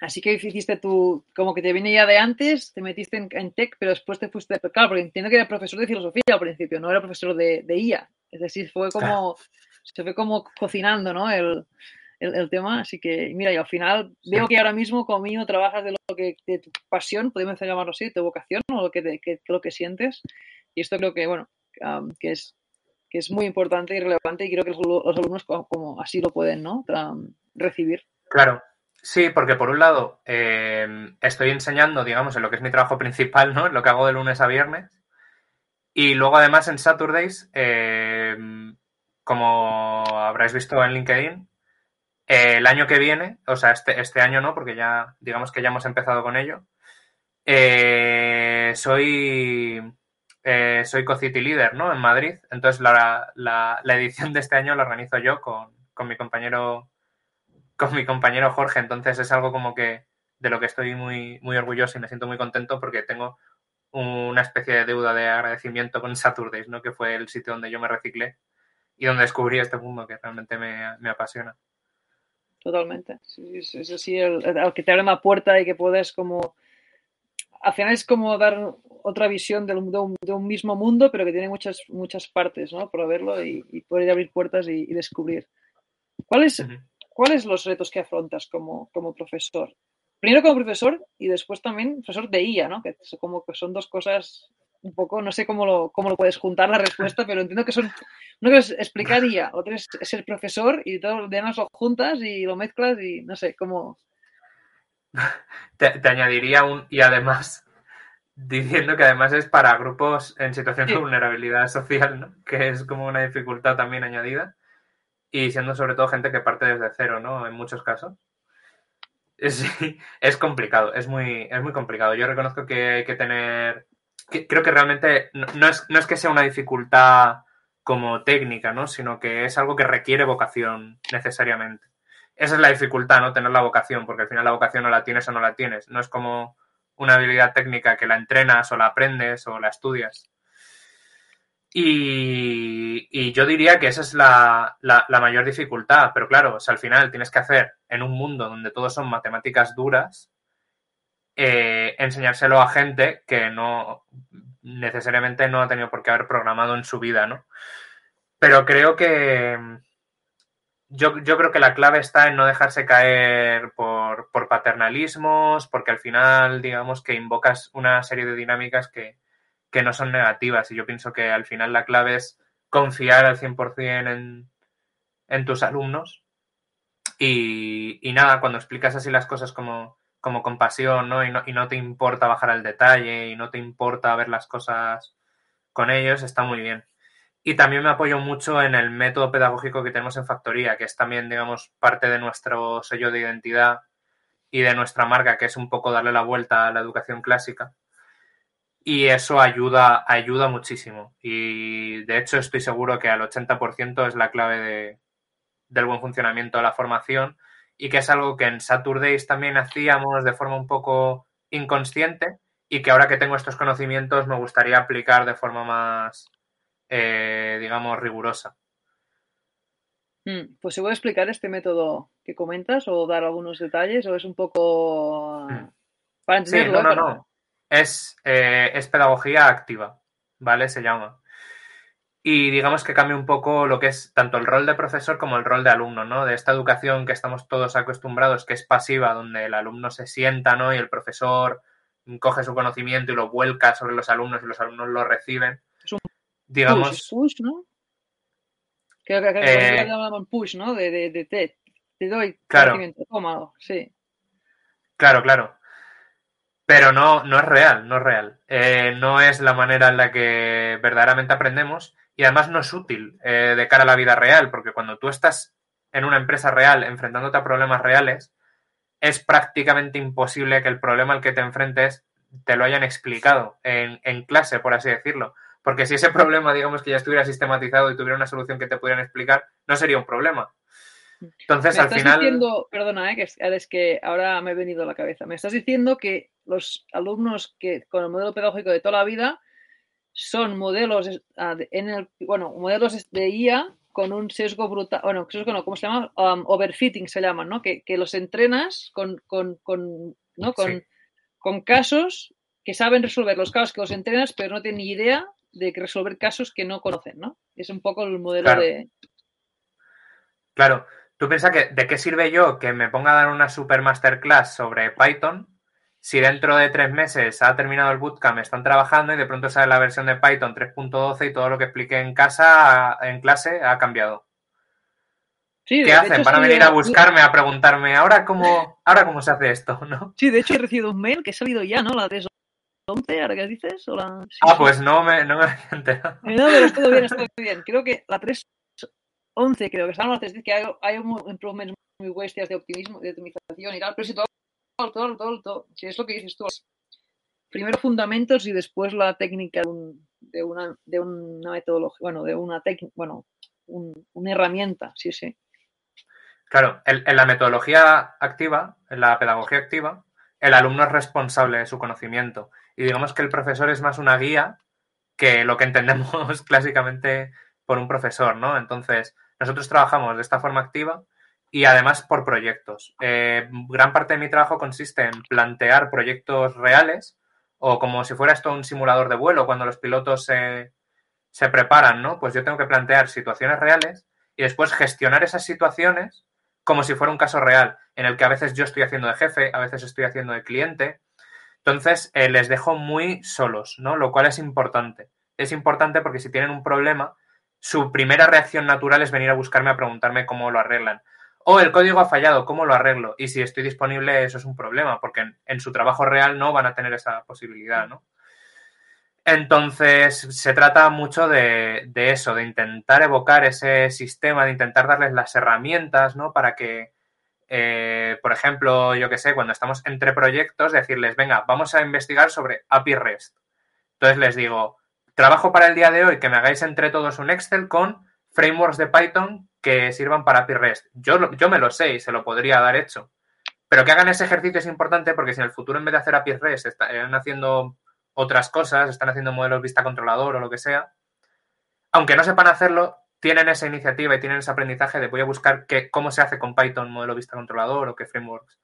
así que hiciste tú, como que te viene ya de antes, te metiste en, en tech, pero después te fuiste, claro, porque entiendo que era profesor de filosofía al principio, no era profesor de, de IA. Es decir, fue como, se fue como cocinando, ¿no? El, el, el, tema. Así que, mira, y al final veo que ahora mismo conmigo trabajas de lo que, de tu pasión, podemos llamarlo así, de tu vocación, o lo que, te, que, lo que sientes. Y esto creo que, bueno, um, que es que es muy importante y relevante y creo que los, alumnos como, así lo pueden ¿no? Recibir.
Claro, sí, porque por un lado eh, estoy enseñando, digamos, en lo que es mi trabajo principal, ¿no? En lo que hago de lunes a viernes. Y luego además en Saturdays, eh, como habréis visto en LinkedIn, eh, el año que viene, o sea, este, este año no, porque ya, digamos que ya hemos empezado con ello, eh, soy eh, soy Co-City Leader ¿no? en Madrid. Entonces la, la, edición de este año la organizo yo con, con, mi compañero con mi compañero Jorge. Entonces es algo como que de lo que estoy muy, muy orgulloso y me siento muy contento porque tengo una especie de deuda de agradecimiento con Saturdays, ¿no? que fue el sitio donde yo me reciclé y donde descubrí este mundo que realmente me, me apasiona.
Totalmente. Es el, el, que te abre una puerta y que puedes como... Al final es como dar otra visión de un, de, un, mismo mundo, pero que tiene muchas, muchas partes, ¿no? Para verlo y, y poder abrir puertas y, y descubrir. ¿Cuáles, uh -huh. ¿Cuáles los retos que afrontas como, como profesor? Primero como profesor y después también profesor de IA, ¿no? Que como que son dos cosas un poco, no sé cómo lo, cómo lo puedes juntar la respuesta, pero entiendo que son, uno es explicar IA, otro es ser profesor y todo lo demás lo juntas y lo mezclas y no sé, cómo...
Te, te añadiría un y además diciendo que además es para grupos en situación sí. de vulnerabilidad social, ¿no? que es como una dificultad también añadida, y siendo sobre todo gente que parte desde cero, ¿no? En muchos casos. Es, es complicado, es muy, es muy complicado. Yo reconozco que hay que tener, que, creo que realmente no, no, es, no es que sea una dificultad como técnica, ¿no? Sino que es algo que requiere vocación necesariamente. Esa es la dificultad, ¿no? Tener la vocación, porque al final la vocación no la tienes o no la tienes. No es como una habilidad técnica que la entrenas o la aprendes o la estudias. Y, yo diría que esa es la, la, mayor dificultad, pero claro, o al final tienes que hacer en un mundo donde todo son matemáticas duras, eh, enseñárselo a gente que no necesariamente no ha tenido por qué haber programado en su vida, ¿no? Pero creo que yo, yo, creo que la clave está en no dejarse caer por, por, paternalismos, porque al final, digamos, que invocas una serie de dinámicas que, que, no son negativas. Y yo pienso que al final la clave es confiar al 100% en, en tus alumnos. Y, y, nada, cuando explicas así las cosas como, como con pasión, ¿no? Y, ¿no? y no te importa bajar al detalle y no te importa ver las cosas con ellos, está muy bien. Y también me apoyo mucho en el método pedagógico que tenemos en Factoría, que es también, digamos, parte de nuestro sello de identidad y de nuestra marca, que es un poco darle la vuelta a la educación clásica. Y eso ayuda, ayuda muchísimo. Y de hecho estoy seguro que al 80% es la clave de, del buen funcionamiento de la formación y que es algo que en Saturdays también hacíamos de forma un poco inconsciente y que ahora que tengo estos conocimientos me gustaría aplicar de forma más, eh, digamos, rigurosa.
Mm, pues se puede explicar este método que comentas o dar algunos detalles o es un poco
mm. para entenderlo. Sí, no, no, no. Es, eh, es pedagogía activa, ¿vale? Se llama. Y digamos que cambia un poco lo que es tanto el rol de profesor como el rol de alumno, ¿no? De esta educación que estamos todos acostumbrados, que es pasiva, donde el alumno se sienta, ¿no? Y el profesor coge su conocimiento y lo vuelca sobre los alumnos y los alumnos lo reciben.
Es un
digamos.
Push, push ¿no? Creo que, que eh, push, ¿no? De, de, de te, te, doy
claro.
tómalo, sí.
Claro, claro. Pero no, no es real, no es real. Eh, no es la manera en la que verdaderamente aprendemos y además no es útil eh, de cara a la vida real, porque cuando tú estás en una empresa real enfrentándote a problemas reales, es prácticamente imposible que el problema al que te enfrentes te lo hayan explicado en, en clase, por así decirlo Porque si ese problema, digamos que ya estuviera sistematizado y tuviera una solución que te pudieran explicar, no sería un problema. Entonces,
me
al
estás
final.
Diciendo, perdona, eh, que es, que ahora me he venido a la cabeza. Me estás diciendo que los alumnos que con el modelo pedagógico de toda la vida son modelos en el, bueno, modelos de IA con un sesgo brutal, bueno, sesgo no, ¿cómo se llama? Um, overfitting se llaman, ¿no? Que, que los entrenas con, con, con ¿no? con, sí. con casos que saben resolver los casos que los entrenas, pero no tienen ni idea de resolver casos que no conocen, ¿no? Es un poco el modelo
claro.
de.
Claro. Tú piensas que de qué sirve yo que me ponga a dar una super masterclass sobre Python si dentro de tres meses ha terminado el bootcamp, están trabajando y de pronto sale la versión de Python 3.12 y todo lo que expliqué en casa, en clase, ha cambiado.
Sí,
¿Qué hacen? Van a venir a buscarme, a preguntarme, ¿ahora cómo, ahora cómo se hace esto? ¿no?
Sí, de hecho he recibido un mail que ha salido ya, ¿no? La 3.11, dices. O la... Sí,
ah, pues no me, no me había enterado.
No, pero es todo bien, es todo bien. Creo que la 3.11, creo que están las que hay, hay un improvements muy bestias de optimismo, de optimización y tal, pero si todo todo, todo, todo. Si es lo que dices tú. Primero fundamentos y después la técnica de, un, de, una, de una metodología, bueno, de una técnica, bueno, un, una herramienta, sí, sí.
Claro, en, en, la metodología activa, en la pedagogía activa, el alumno es responsable de su conocimiento. Y digamos que el profesor es más una guía que lo que entendemos clásicamente por un profesor, ¿no? Entonces, nosotros trabajamos de esta forma activa y además por proyectos. Eh, gran parte de mi trabajo consiste en plantear proyectos reales o como si fuera esto un simulador de vuelo, cuando los pilotos se, se, preparan, ¿no? Pues yo tengo que plantear situaciones reales y después gestionar esas situaciones como si fuera un caso real, en el que a veces yo estoy haciendo de jefe, a veces estoy haciendo de cliente. Entonces, eh, les dejo muy solos, ¿no? Lo cual es importante. Es importante porque si tienen un problema, su primera reacción natural es venir a buscarme a preguntarme cómo lo arreglan. O el código ha fallado, ¿cómo lo arreglo? Y si estoy disponible, eso es un problema, porque en, en, su trabajo real no van a tener esa posibilidad, ¿no? Entonces, se trata mucho de, de, eso, de intentar evocar ese sistema, de intentar darles las herramientas, ¿no? Para que, eh, por ejemplo, yo que sé, cuando estamos entre proyectos, decirles, venga, vamos a investigar sobre API REST. Entonces les digo, trabajo para el día de hoy que me hagáis entre todos un Excel con frameworks de Python que sirvan para API REST. Yo, yo me lo sé y se lo podría dar hecho. Pero que hagan ese ejercicio es importante porque si en el futuro en vez de hacer API REST están haciendo otras cosas, están haciendo modelos vista controlador o lo que sea, aunque no sepan hacerlo, tienen esa iniciativa y tienen ese aprendizaje de voy a buscar qué, cómo se hace con Python modelo vista controlador o qué frameworks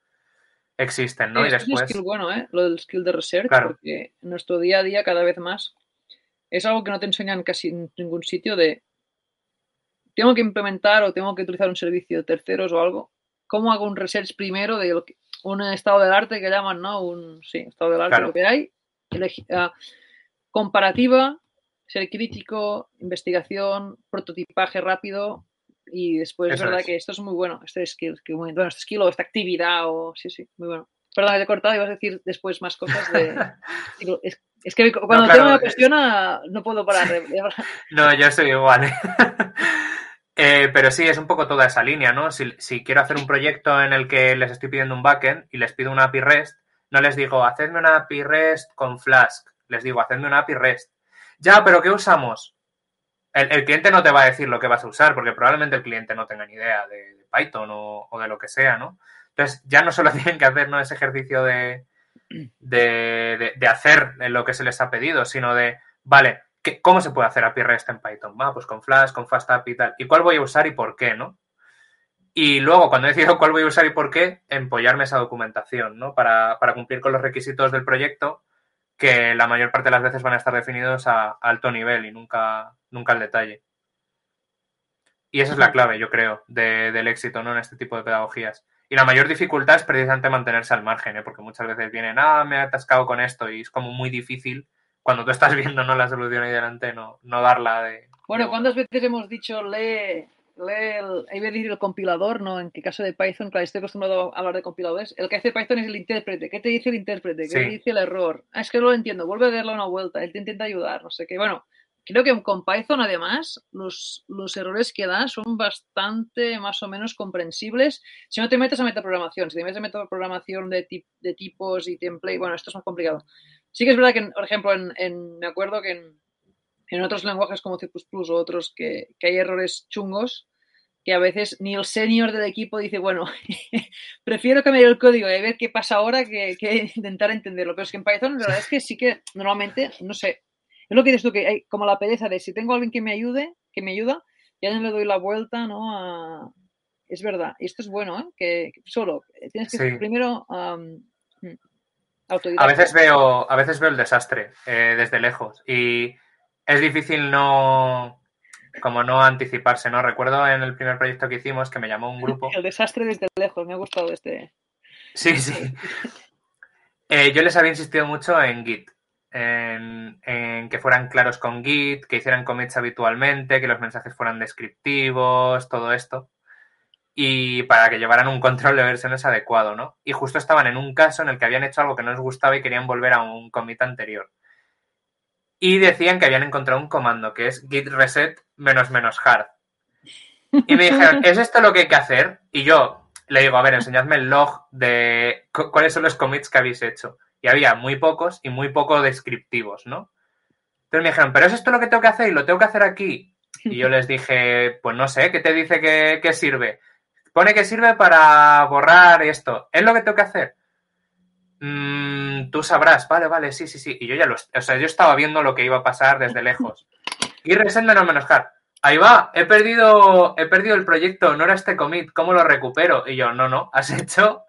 existen, ¿no?
Sí,
y después...
Es skill bueno, ¿eh? Lo del skill de research,
claro.
porque en nuestro día a día cada vez más es algo que no te enseñan casi en ningún sitio de tengo que implementar o tengo que utilizar un servicio de terceros o algo, ¿cómo hago un research primero de lo que, un estado del arte que llaman, ¿no? Un sí, estado del arte
Claro.
lo que hay, ah, comparativa, ser crítico, investigación, prototipaje rápido y después es verdad
es.
que esto es muy bueno, este skill, que muy, bueno, este skill o esta actividad o sí, sí, muy bueno. Perdón, te he cortado y vas a decir después más cosas de... Es, es que cuando
claro,
me
es-
apasiona no puedo parar de.
No, yo soy igual. ¿eh? Eh, pero sí, es un poco toda esa línea, ¿no? Si, si quiero hacer un proyecto en el que les estoy pidiendo un backend y les pido una API REST, no les digo, hacedme una API REST con Flask. Les digo, hacedme una API REST. Ya, pero ¿qué usamos? El, cliente no te va a decir lo que vas a usar, porque probablemente el cliente no tenga ni idea de, Python o, de lo que sea, ¿no? Entonces, ya no solo tienen que hacer ¿no? ese ejercicio de, de, de- hacer lo que se les ha pedido, sino de, vale, ¿qué- ¿cómo se puede hacer API REST en Python? Va, pues con Flash, con Fast API y tal. ¿Y cuál voy a usar y por qué, no? Y luego, cuando he decidido cuál voy a usar y por qué, empollarme esa documentación, ¿no? Para, para cumplir con los requisitos del proyecto, que la mayor parte de las veces van a estar definidos a, a alto nivel y nunca, nunca al detalle. Y esa es la clave, yo creo, de- del éxito, ¿no? En este tipo de pedagogías. Y la mayor dificultad es precisamente mantenerse al margen, ¿eh? Porque muchas veces vienen, ah, me he atascado con esto y es como muy difícil cuando tú estás viendo ¿no? la solución ahí delante, no, no darla de...
Bueno, ¿cuántas veces hemos dicho lee, lee el, iba a decir el compilador, ¿no? En qué caso de Python, claro, estoy acostumbrado a hablar de compiladores. El que hace Python es el intérprete. ¿Qué te dice el intérprete? ¿Qué
Sí.
te dice el error? Ah, es que no lo entiendo. Vuelve a darle una vuelta. Él te intenta ayudar, no sé qué. Bueno, creo que con Python, además, los, los errores que da son bastante más o menos comprensibles. Si no te metes a metaprogramación, si te metes a metaprogramación de, tip- de tipos y template, bueno, esto es más complicado. Sí que es verdad que, por ejemplo, en, en- me acuerdo que en, en otros lenguajes como C++ o otros que, que hay errores chungos que a veces ni el senior del equipo dice, bueno, prefiero cambiar el código y ver qué pasa ahora que, que, intentar entenderlo. Pero es que en Python la verdad es que sí que normalmente, no sé, es lo que dices tú, que hay como la pereza de si tengo alguien que me ayude, que me ayuda, ya no le doy la vuelta, ¿no? A... Es verdad, y esto es bueno, ¿eh? Que, solo, tienes que sí. primero um,
A veces veo, a veces veo el desastre eh, desde lejos y es difícil no como no anticiparse, ¿no? Recuerdo en el primer proyecto que hicimos que me llamó un grupo.
El desastre desde lejos, me ha gustado este.
Sí, sí. Eh, yo les había insistido mucho en Git, en, en, que fueran claros con Git, que hicieran commits habitualmente, que los mensajes fueran descriptivos, todo esto. Y para que llevaran un control de versiones adecuado, ¿no? Y justo estaban en un caso en el que habían hecho algo que no les gustaba y querían volver a un commit anterior y decían que habían encontrado un comando que es git reset menos menos hard. Y me dijeron, ¿es esto lo que hay que hacer? Y yo le digo, a ver, enseñadme el log de cuáles son los commits que habéis hecho. Y había muy pocos y muy poco descriptivos, ¿no? Entonces me dijeron, ¿pero es esto lo que tengo que hacer y lo tengo que hacer aquí? Y yo les dije, pues no sé, ¿qué te dice que, que sirve? Pone que sirve para borrar esto. ¿Es lo que tengo que hacer? Mmm, tú sabrás, vale, vale, sí, sí, sí. Y yo ya lo, o sea, yo estaba viendo lo que iba a pasar desde lejos. Y reset menos menos hard. Ahí va, he perdido, he perdido el proyecto, no era este commit, ¿cómo lo recupero? Y yo, no, no, has hecho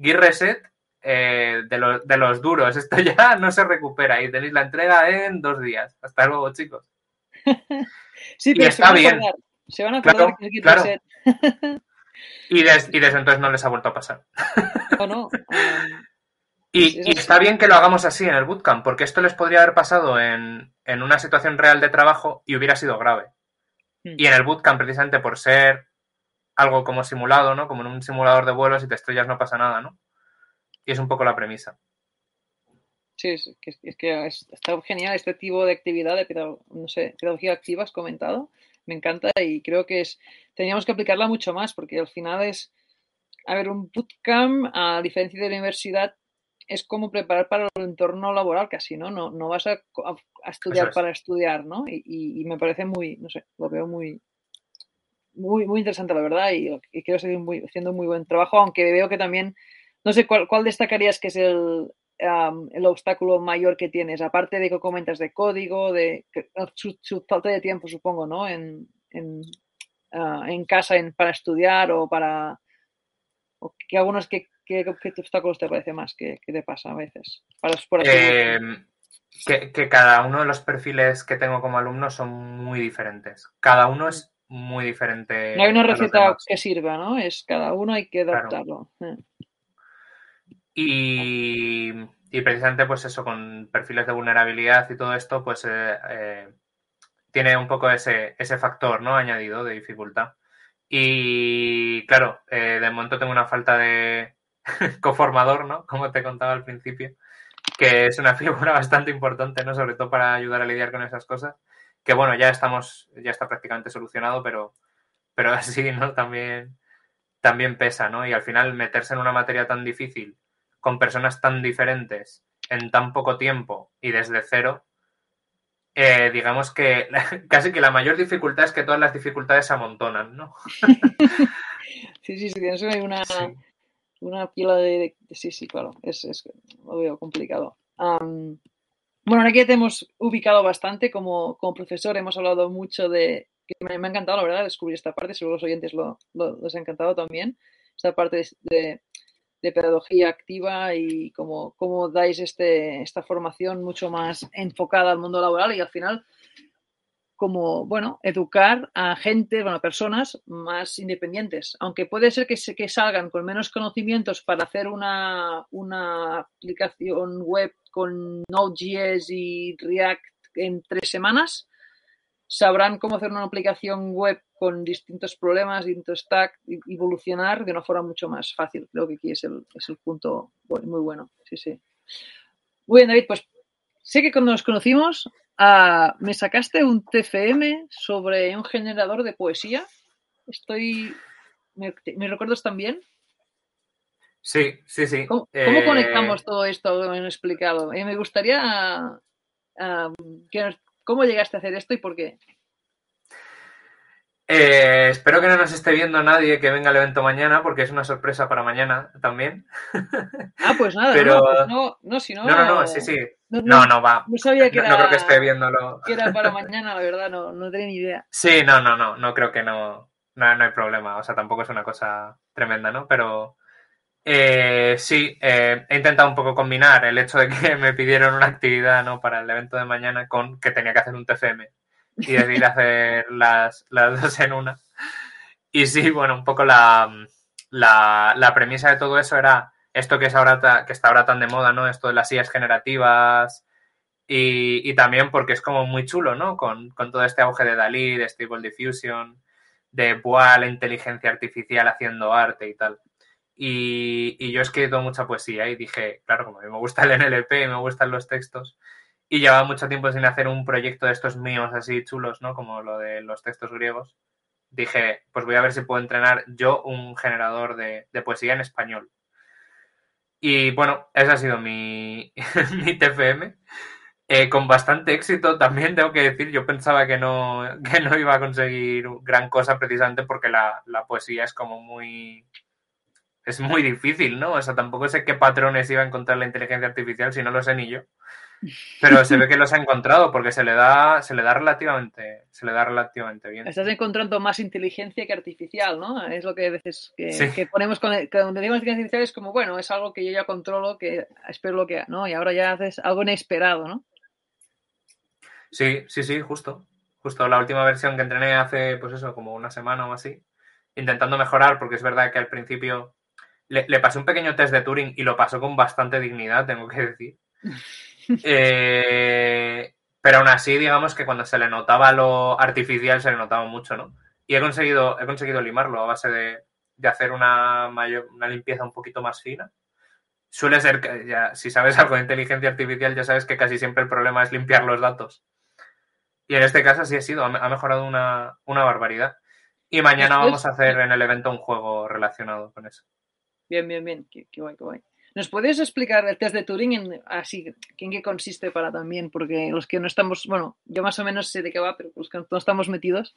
git reset eh, de, los, de los duros, esto ya no se recupera y tenéis la entrega en dos días. Hasta luego, chicos.
sí, pero y está se bien. Se van a acordar
claro, que es git claro. reset. y, des, y, desde entonces no les ha vuelto a pasar.
no, no. Um...
Y, y, está bien que lo hagamos así en el bootcamp, porque esto les podría haber pasado en, en una situación real de trabajo y hubiera sido grave. Mm. Y en el bootcamp, precisamente por ser algo como simulado, ¿no? Como en un simulador de vuelos y te estrellas no pasa nada, ¿no? Y es un poco la premisa.
Sí, es que, es que está genial este tipo de actividad de pedagog no sé, pedagogía activa, has comentado. Me encanta y creo que es teníamos que aplicarla mucho más porque al final es, a ver, un bootcamp, a diferencia de la universidad, es como preparar para el entorno laboral casi, ¿no? No, no vas a, a estudiar es. para estudiar, ¿no? Y, y, y, me parece muy, no sé, lo veo muy, muy, muy interesante, la verdad, y, y creo seguir muy, haciendo muy buen trabajo, aunque veo que también, no sé, ¿cuál, cuál destacarías que es el, um, el obstáculo mayor que tienes? Aparte de que comentas de código, de su, su falta de tiempo, supongo, ¿no? En, en, uh, en casa en, para estudiar o para... O que algunos que ¿Qué, qué obstáculos te parece más? ¿Qué, qué te pasa a veces? Para,
por eh, que, que, cada uno de los perfiles que tengo como alumno son muy diferentes. Cada uno es muy diferente.
No hay una receta que sirva, ¿no? Es cada uno hay que adaptarlo. Claro.
Y, y, precisamente, pues eso, con perfiles de vulnerabilidad y todo esto, pues eh, eh, tiene un poco ese, ese factor, ¿no? Añadido de dificultad. Y claro, eh, de momento tengo una falta de, coformador, ¿no? Como te contaba al principio, que es una figura bastante importante, ¿no? Sobre todo para ayudar a lidiar con esas cosas. Que bueno, ya estamos, ya está prácticamente solucionado, pero, pero así, ¿no? También, también pesa, ¿no? Y al final meterse en una materia tan difícil, con personas tan diferentes, en tan poco tiempo y desde cero, eh, digamos que casi que la mayor dificultad es que todas las dificultades se amontonan, ¿no?
sí, sí, sí, hay una, sí una pila de, Sí, sí, claro, es, es, lo veo complicado. Um, bueno, aquí te hemos ubicado bastante como, como profesor, hemos hablado mucho de... Que me, ha encantado, la verdad, descubrir esta parte, seguro los oyentes lo, lo, ha encantado también, esta parte de, de, pedagogía activa y cómo, cómo dais este, esta formación mucho más enfocada al mundo laboral y al final como, bueno, educar a gente, bueno, personas más independientes. Aunque puede ser que, se, que salgan con menos conocimientos para hacer una, una aplicación web con Node.js y React en tres semanas, sabrán cómo hacer una aplicación web con distintos problemas, distintos stack, evolucionar de una forma mucho más fácil. Creo que aquí es el, es el punto muy bueno. Sí, sí. Muy bien, David, pues sé que cuando nos conocimos Uh, me sacaste un TFM sobre un generador de poesía. Estoy. ¿Me, me recuerdas también?
Sí, sí, sí.
¿Cómo, eh... ¿cómo conectamos todo esto? Me han explicado. Eh, me gustaría uh, que ¿Cómo llegaste a hacer esto y por qué?
Eh, espero que no nos esté viendo nadie que venga al evento mañana, porque es una sorpresa para mañana también.
Ah, pues nada, Pero... no, pues no, no, si no...
No, no, no, sí, sí. No, no, va.
No sabía que era...
No creo que esté viéndolo.
Que era para mañana, la verdad, no, no tenía ni idea.
Sí, no, no, no, no creo que no, no, no hay problema. O sea, tampoco es una cosa tremenda, ¿no? Pero eh, sí, eh, he intentado un poco combinar el hecho de que me pidieron una actividad ¿no? para el evento de mañana con que tenía que hacer un TFM y decidir hacer las, las dos en una. Y sí, bueno, un poco la, la, la, premisa de todo eso era esto que, es ahora que está ahora tan de moda, ¿no? Esto de las sillas generativas y, también porque es como muy chulo, ¿no? Con, con, todo este auge de Dalí, de Stable Diffusion, de Bois, la inteligencia artificial haciendo arte y tal. Y, y, yo he escrito mucha poesía y dije, claro, como a mí me gusta el NLP me gustan los textos, y llevaba mucho tiempo sin hacer un proyecto de estos míos así chulos, ¿no? Como lo de los textos griegos. Dije, pues voy a ver si puedo entrenar yo un generador de, poesía en español. Y bueno, ese ha sido mi, mi TFM. Eh, con bastante éxito también, tengo que decir. Yo pensaba que no, que no iba a conseguir gran cosa precisamente porque la, la poesía es como muy, es muy difícil, ¿no? O sea, tampoco sé qué patrones iba a encontrar la inteligencia artificial si no lo sé ni yo. Pero se ve que los ha encontrado porque se le da, se le da relativamente, se le da relativamente bien.
Estás encontrando más inteligencia que artificial, ¿no? Es lo que a veces que, ponemos con, cuando decimos inteligencia artificial es como, bueno, es algo que yo ya controlo, que espero lo que, ¿no? Y ahora ya haces algo inesperado, ¿no?
Sí, sí, sí, justo. Justo la última versión que entrené hace, pues eso, como una semana o así, intentando mejorar, porque es verdad que al principio le, le pasé un pequeño test de Turing y lo pasó con bastante dignidad, tengo que decir. Eh, pero aún así, digamos que cuando se le notaba lo artificial, se le notaba mucho, ¿no? Y he conseguido, he conseguido limarlo a base de, hacer una, mayor, una limpieza un poquito más fina. Suele ser que, ya, si sabes algo de inteligencia artificial, ya sabes que casi siempre el problema es limpiar los datos. Y en este caso sí ha sido, ha mejorado una, barbaridad. Y mañana vamos a hacer en el evento un juego relacionado con eso.
Bien, bien, bien. Qué, qué guay, qué guay. ¿Nos puedes explicar el test de Turing en, así, en qué consiste para también? Porque los que no estamos, bueno, yo más o menos sé de qué va, pero los que no estamos metidos.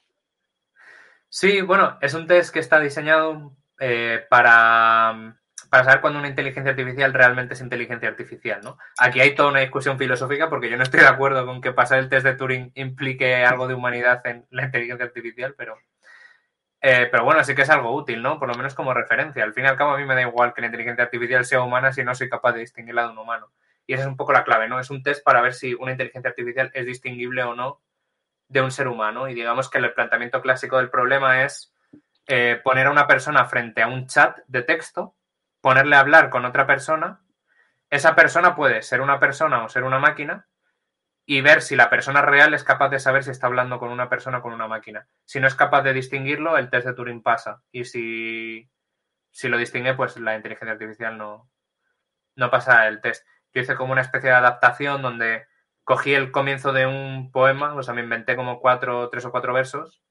Sí, bueno, es un test que está diseñado eh, para, para saber cuándo una inteligencia artificial realmente es inteligencia artificial, ¿no? Aquí hay toda una discusión filosófica porque yo no estoy de acuerdo con que pasar el test de Turing implique algo de humanidad en la inteligencia artificial, pero eh, pero bueno, sí que es algo útil, ¿no? Por lo menos como referencia. Al fin y al cabo, a mí me da igual que la inteligencia artificial sea humana si no soy capaz de distinguirla de un humano. Y esa es un poco la clave, ¿no? Es un test para ver si una inteligencia artificial es distinguible o no de un ser humano. Y digamos que el planteamiento clásico del problema es eh, poner a una persona frente a un chat de texto, ponerle a hablar con otra persona. Esa persona puede ser una persona o ser una máquina y ver si la persona real es capaz de saber si está hablando con una persona o con una máquina. Si no es capaz de distinguirlo, el test de Turing pasa. Y si, si lo distingue, pues la inteligencia artificial no, no pasa el test. Yo hice como una especie de adaptación donde cogí el comienzo de un poema, o sea, me inventé como cuatro, tres o cuatro versos,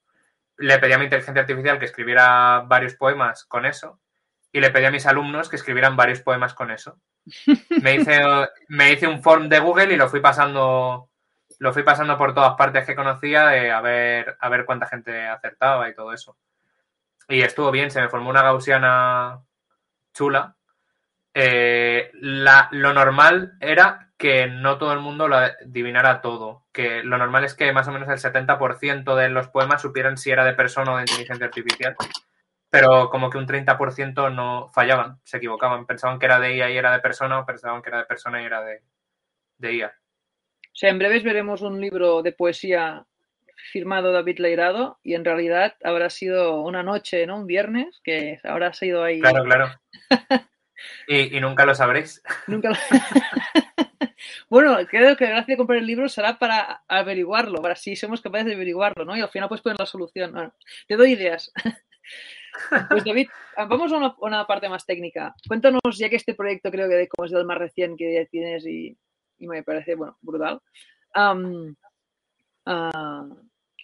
le pedí a mi inteligencia artificial que escribiera varios poemas con eso, y le pedí a mis alumnos que escribieran varios poemas con eso. Me hice, me hice un form de Google y lo fui pasando lo fui pasando por todas partes que conocía a ver, a ver cuánta gente acertaba y todo eso. Y estuvo bien, se me formó una gaussiana chula. Eh, lo normal era que no todo el mundo lo adivinara todo. Que lo normal es que más o menos el 70% de los poemas supieran si era de persona o de inteligencia artificial pero como que un 30% no fallaban, se equivocaban, pensaban que era de IA y era de persona, o pensaban que era de persona y era de, de IA.
O sea, en breves veremos un libro de poesía firmado David Leirado y en realidad habrá sido una noche, ¿no? Un viernes, que habrá sido ahí.
Claro, claro. y, nunca lo sabréis.
Nunca lo... bueno, creo que la gracia de comprar el libro será para averiguarlo, para si somos capaces de averiguarlo, ¿no? Y al final pues poner la solución. Bueno, te doy ideas. Pues David, vamos a una, parte más técnica. Cuéntanos, ya que este proyecto creo que como es el más recién que tienes y, me parece, bueno, brutal. Ah,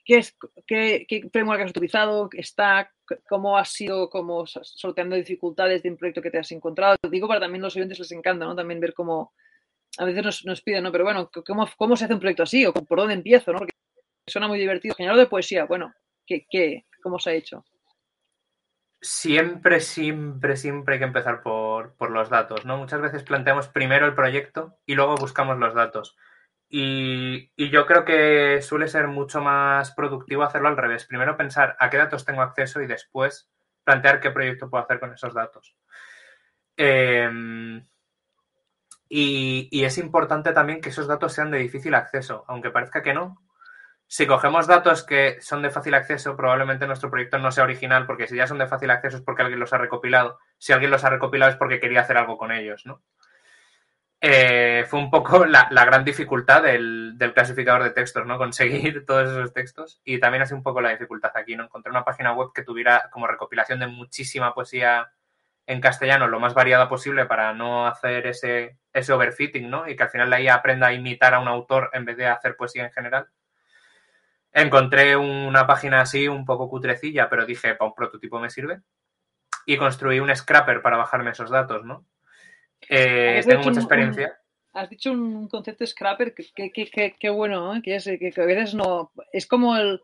¿qué, es, qué, ¿Qué framework has utilizado? ¿Está? ¿Cómo has sido como sorteando dificultades de un proyecto que te has encontrado? Digo para también los oyentes les encanta, ¿no? También ver cómo, a veces nos, nos piden, ¿no? Pero bueno, ¿cómo, ¿cómo se hace un proyecto así? ¿O por dónde empiezo? ¿no? Porque suena muy divertido. General de poesía, bueno, ¿qué, qué, ¿cómo se ha hecho?
Siempre, siempre, siempre hay que empezar por, por, los datos, ¿no? Muchas veces planteamos primero el proyecto y luego buscamos los datos. Y, yo creo que suele ser mucho más productivo hacerlo al revés. Primero pensar a qué datos tengo acceso y después plantear qué proyecto puedo hacer con esos datos. Y, y, es importante también que esos datos sean de difícil acceso, aunque parezca que no. Si cogemos datos que son de fácil acceso, probablemente nuestro proyecto no sea original, porque si ya son de fácil acceso es porque alguien los ha recopilado. Si alguien los ha recopilado es porque quería hacer algo con ellos, ¿no? Eh, fue un poco la, gran dificultad del, clasificador de textos, ¿no? Conseguir todos esos textos. Y también ha sido un poco la dificultad aquí, ¿no? Encontrar una página web que tuviera como recopilación de muchísima poesía en castellano lo más variada posible para no hacer ese, ese overfitting, ¿no? Y que al final la IA aprenda a imitar a un autor en vez de hacer poesía en general. Encontré una página así un poco cutrecilla, pero dije, para un prototipo me sirve. Y construí un scrapper para bajarme esos datos, ¿no? Eh, tengo mucha experiencia.
Un, has dicho un concepto scrapper que, que, que, que bueno, ¿eh? que, es, que, a veces no. Es como el,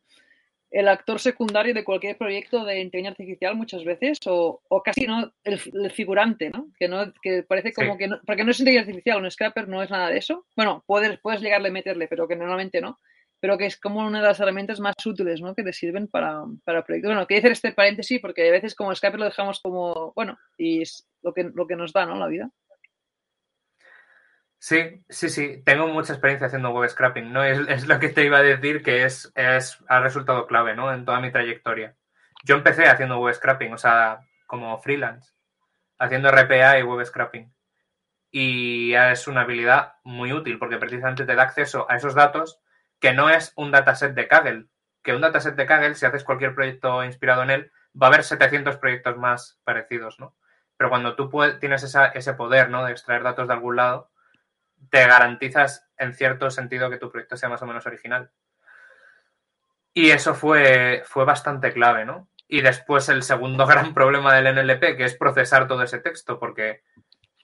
el, actor secundario de cualquier proyecto de inteligencia artificial muchas veces, o, o casi no, el, el, figurante, ¿no? Que, no, que parece como sí. que no. Porque no es inteligencia artificial, un scrapper no es nada de eso. Bueno, puedes, puedes llegarle a meterle, pero que normalmente no pero que es como una de las herramientas más útiles, ¿no? Que te sirven para, para proyectos. Bueno, quiero hacer este paréntesis porque a veces como Skype lo dejamos como, bueno, y es lo que, lo que nos da, ¿no? La vida.
Sí, sí, sí. Tengo mucha experiencia haciendo web scrapping, ¿no? Es, es lo que te iba a decir que es, es, ha resultado clave, ¿no? En toda mi trayectoria. Yo empecé haciendo web scrapping, o sea, como freelance, haciendo RPA y web scrapping. Y es una habilidad muy útil porque precisamente te da acceso a esos datos que no es un dataset de Kaggle, que un dataset de Kaggle, si haces cualquier proyecto inspirado en él, va a haber 700 proyectos más parecidos, ¿no? Pero cuando tú tienes ese poder, ¿no? De extraer datos de algún lado, te garantizas en cierto sentido que tu proyecto sea más o menos original. Y eso fue, fue bastante clave, ¿no? Y después el segundo gran problema del NLP, que es procesar todo ese texto, porque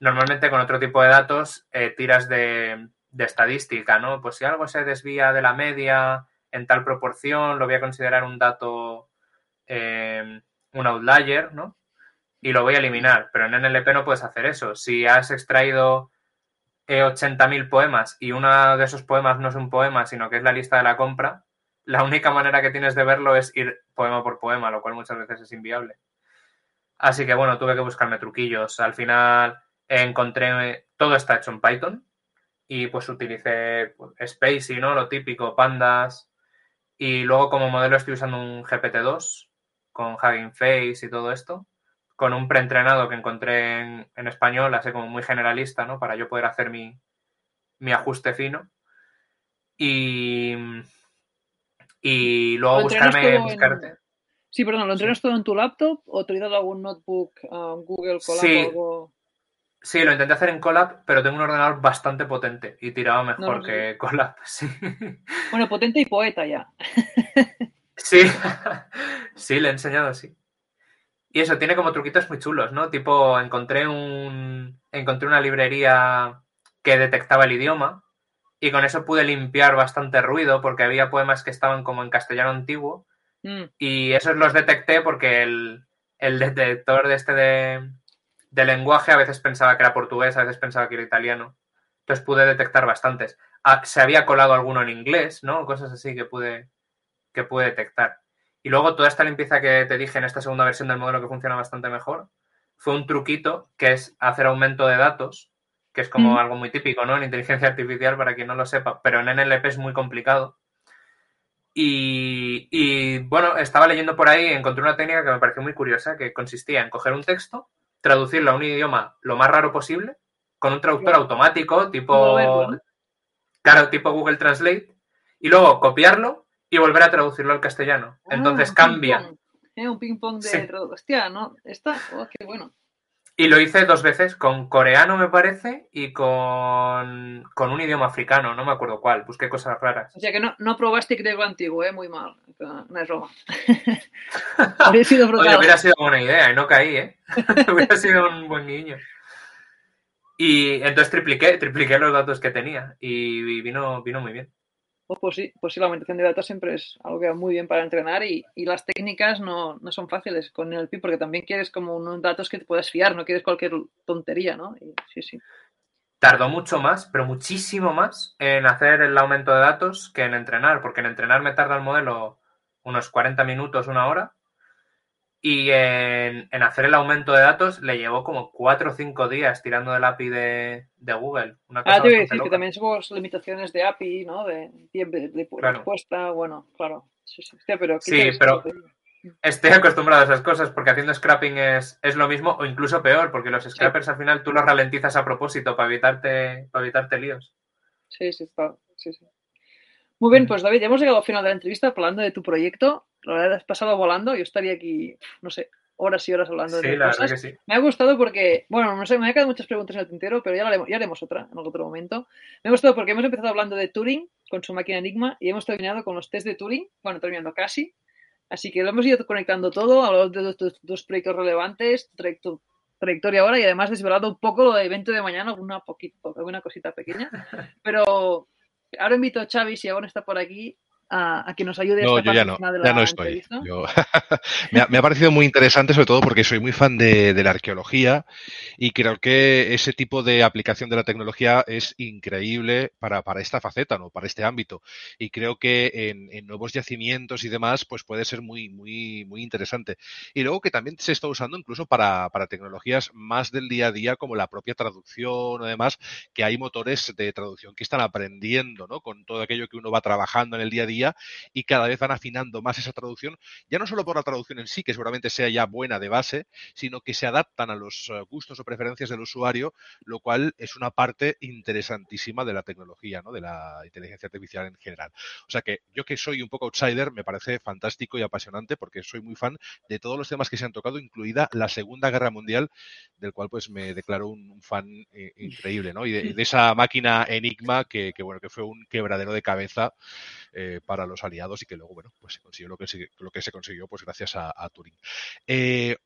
normalmente con otro tipo de datos eh, tiras de, de estadística, ¿no? Pues si algo se desvía de la media en tal proporción, lo voy a considerar un dato, eh, un outlier, ¿no? Y lo voy a eliminar. Pero en NLP no puedes hacer eso. Si has extraído eh, 80.000 poemas y uno de esos poemas no es un poema, sino que es la lista de la compra, la única manera que tienes de verlo es ir poema por poema, lo cual muchas veces es inviable. Así que bueno, tuve que buscarme truquillos. Al final encontré, todo está hecho en Python, y pues utilicé pues, Spacey, ¿no? Lo típico, pandas. Y luego como modelo estoy usando un GPT-2 con Hugging Face y todo esto, con un preentrenado que encontré en, en, español, así como muy generalista, ¿no? Para yo poder hacer mi, mi ajuste fino. Y, y luego buscarme, buscarte.
En... Sí, perdón, ¿lo entrenas sí. todo en tu laptop o te has algún notebook, uh, Google Colab
sí.
o algo?
Sí, lo intenté hacer en Colab, pero tengo un ordenador bastante potente y tiraba mejor no, no, que Colab. Sí.
Bueno, potente y poeta ya.
Sí, sí, le he enseñado, sí. Y eso, tiene como truquitos muy chulos, ¿no? Tipo, encontré un. Encontré una librería que detectaba el idioma y con eso pude limpiar bastante ruido porque había poemas que estaban como en castellano antiguo mm. y esos los detecté porque el, el detector de este de, de lenguaje a veces pensaba que era portugués, a veces pensaba que era italiano. Entonces pude detectar bastantes. Ah, se había colado alguno en inglés, ¿no? Cosas así que pude, que pude detectar. Y luego toda esta limpieza que te dije en esta segunda versión del modelo que funciona bastante mejor, fue un truquito que es hacer aumento de datos, que es como mm. algo muy típico, ¿no? En inteligencia artificial, para quien no lo sepa, pero en NLP es muy complicado. Y, y bueno, estaba leyendo por ahí, encontré una técnica que me pareció muy curiosa, que consistía en coger un texto, traducirlo a un idioma lo más raro posible, con un traductor automático, tipo. Claro, tipo Google Translate, y luego copiarlo y volver a traducirlo al castellano. Ah, Entonces un cambia.
¿Eh? Un ping-pong de. Sí. Hostia, ¿no? Esta. Oh, qué bueno.
Y lo hice dos veces, con coreano me parece y con, con un idioma africano, no me acuerdo cuál, busqué cosas raras.
O sea que no, no probaste griego antiguo, ¿eh? muy mal, no es broma. Habría sido brutal.
Oye, hubiera sido buena idea y no caí, ¿eh? hubiera sido un buen niño. Y entonces tripliqué, tripliqué los datos que tenía y vino, vino muy bien.
Pues, sí, pues sí, la aumentación de datos siempre es algo que va muy bien para entrenar y, las técnicas no, son fáciles con el PIB porque también quieres como unos datos que te puedas fiar, no quieres cualquier tontería, ¿no? sí, sí.
Tardó mucho más, pero muchísimo más en hacer el aumento de datos que en entrenar, porque en entrenar me tarda el modelo unos 40 minutos, una hora, y en, hacer el aumento de datos le llevó como cuatro o cinco días tirando del API de, Google.
Una cosa ah, te voy a decir que también somos limitaciones de API, ¿no? De tiempo de, respuesta, bueno, claro. Sí, sí, pero,
sí, pero estoy acostumbrado a esas cosas porque haciendo scrapping es, es lo mismo o incluso peor, porque los scrappers al final tú los ralentizas a propósito para evitarte, para evitarte líos.
Sí, sí, está. Sí, sí. Muy bien, pues David, ya hemos llegado al final de la entrevista hablando de tu proyecto. La verdad, has pasado volando. Yo estaría aquí, no sé, horas y horas hablando
de
la
cosas. Que sí.
Me ha gustado porque, bueno, no sé, me han quedado muchas preguntas en el tintero, pero ya, haremos, ya haremos otra en otro momento. Me ha gustado porque hemos empezado hablando de Turing con su máquina Enigma y hemos terminado con los test de Turing, bueno, terminando casi. Así que lo hemos ido conectando todo, hablado de dos, dos proyectos relevantes, tu trayectoria ahora y además desvelado un poco lo de evento de mañana, una poquito, alguna cosita pequeña. Pero ahora invito a Xavi, si aún está por aquí, a, que nos ayude.
No, yo ya no, ya no estoy. me, ha, parecido muy interesante, sobre todo porque soy muy fan de, la arqueología y creo que ese tipo de aplicación de la tecnología es increíble para, esta faceta, ¿no? para este ámbito. Y creo que en, nuevos yacimientos y demás, pues puede ser muy, muy, muy interesante. Y luego que también se está usando incluso para, para tecnologías más del día a día, como la propia traducción o demás, que hay motores de traducción que están aprendiendo, ¿no? Con todo aquello que uno va trabajando en el día a día y cada vez van afinando más esa traducción, ya no solo por la traducción en sí, que seguramente sea ya buena de base, sino que se adaptan a los eh, gustos o preferencias del usuario, lo cual es una parte interesantísima de la tecnología, ¿no? de la inteligencia artificial en general. O sea que yo que soy un poco outsider, me parece fantástico y apasionante porque soy muy fan de todos los temas que se han tocado, incluida la Segunda Guerra Mundial, del cual pues me declaro un, fan eh, increíble, ¿no? Y de, esa máquina Enigma que, bueno, que fue un quebradero de cabeza eh, para los aliados y que luego, bueno, pues se consiguió lo que se, lo que se consiguió pues gracias a, Turing. Eh,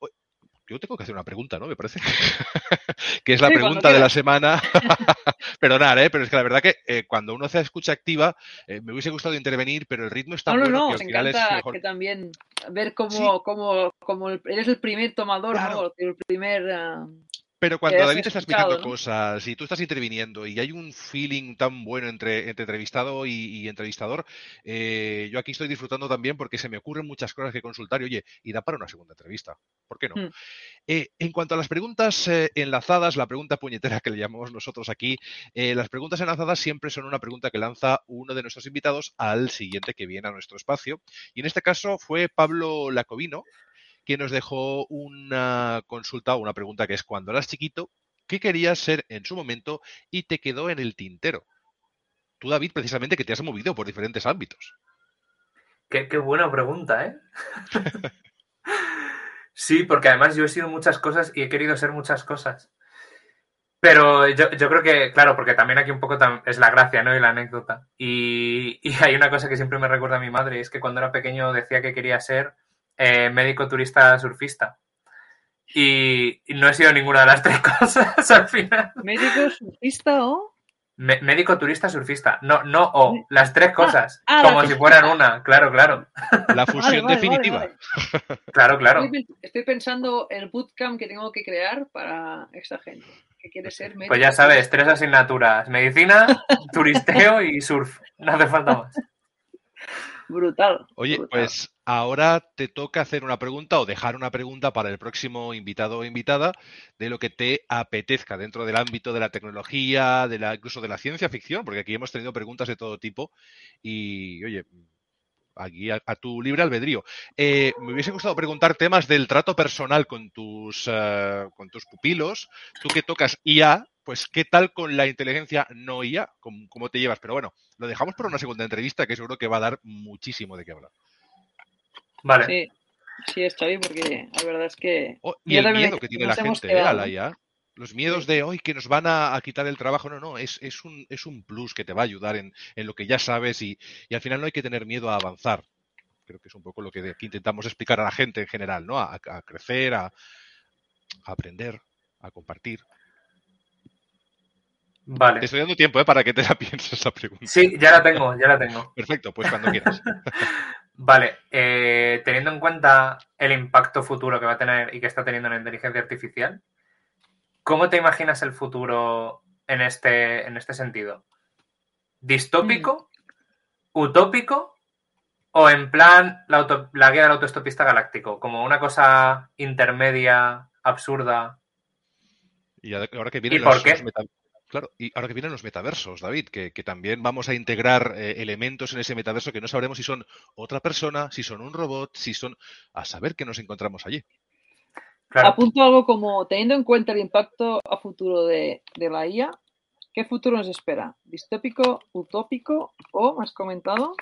yo tengo que hacer una pregunta, ¿no? Me parece. que es la pregunta de la semana. Perdonad, ¿eh? Pero es que la verdad que eh, cuando uno hace escucha activa, eh, me hubiese gustado intervenir, pero el ritmo está
no, no, no, que encanta que también ver cómo, cómo, cómo eres el primer tomador, ¿no? El primer... Ah,
pero cuando David te está explicando cosas y tú estás interviniendo y hay un feeling tan bueno entre, entrevistado y, entrevistador, eh, yo aquí estoy disfrutando también porque se me ocurren muchas cosas que consultar y oye, y da para una segunda entrevista. ¿Por qué no? Hmm. Eh, en cuanto a las preguntas eh, enlazadas, la pregunta puñetera que le llamamos nosotros aquí, las preguntas enlazadas siempre son una pregunta que lanza uno de nuestros invitados al siguiente que viene a nuestro espacio. Y en este caso fue Pablo Lacovino, que nos dejó una consulta o una pregunta que es cuando eras chiquito, ¿qué querías ser en su momento y te quedó en el tintero? Tú, David, precisamente que te has movido por diferentes ámbitos.
Qué, buena pregunta, ¿eh? sí, porque además yo he sido muchas cosas y he querido ser muchas cosas. Pero yo, creo que, claro, porque también aquí un poco es la gracia, ¿no? Y la anécdota. Y, y, hay una cosa que siempre me recuerda a mi madre, es que cuando era pequeño decía que quería ser eh, médico turista surfista. Y, no he sido ninguna de las tres cosas al final.
¿Médico surfista o?
médico turista surfista. No, no o. Las tres ah, cosas. Ah, como si fueran una. Claro, claro.
La fusión definitiva.
claro, claro.
Estoy, pensando el bootcamp que tengo que crear para esta gente. Que quiere ser médico.
Pues ya sabes, tres asignaturas. Medicina, turisteo y surf. No hace falta más.
Brutal.
Oye, pues ahora te toca hacer una pregunta o dejar una pregunta para el próximo invitado o invitada de lo que te apetezca dentro del ámbito de la tecnología, de la, incluso de la ciencia ficción, porque aquí hemos tenido preguntas de todo tipo y, oye, aquí a, tu libre albedrío. Eh, me hubiese gustado preguntar temas del trato personal con tus, eh, con tus pupilos. Tú que tocas IA, pues qué tal con la inteligencia no IA, ¿Cómo, te llevas. Pero bueno, lo dejamos para una segunda entrevista que seguro que va a dar muchísimo de qué hablar.
Vale. Sí, sí es Xavi, porque la verdad es que...
Oh, y el miedo que tiene la gente ¿eh? a la IA. Los miedos de hoy que nos van a, quitar el trabajo, no, no, es, es, un, es un plus que te va a ayudar en, lo que ya sabes y, al final no hay que tener miedo a avanzar. Creo que es un poco lo que aquí intentamos explicar a la gente en general, ¿no? A, crecer, a aprender, a compartir.
Vale.
Te estoy dando tiempo ¿eh? para que te la pienses esa pregunta.
Sí, ya la tengo, ya la tengo.
Perfecto, pues cuando quieras.
Vale, eh, teniendo en cuenta el impacto futuro que va a tener y que está teniendo la inteligencia artificial, ¿cómo te imaginas el futuro en este, en este sentido? ¿Distópico? ¿Utópico? ¿O en plan la, auto- la guía del autoestopista galáctico? Como una cosa intermedia, absurda.
Y ahora que vienen
¿Y por
los,
qué?
los meta- Claro, y ahora que vienen los metaversos, David, que, que también vamos a integrar eh, elementos en ese metaverso que no sabremos si son otra persona, si son un robot, si son... A saber qué nos encontramos allí.
Claro.
Apunto algo como, teniendo en cuenta el impacto a futuro de, de la IA, ¿qué futuro nos espera? ¿Distópico, utópico o, has comentado?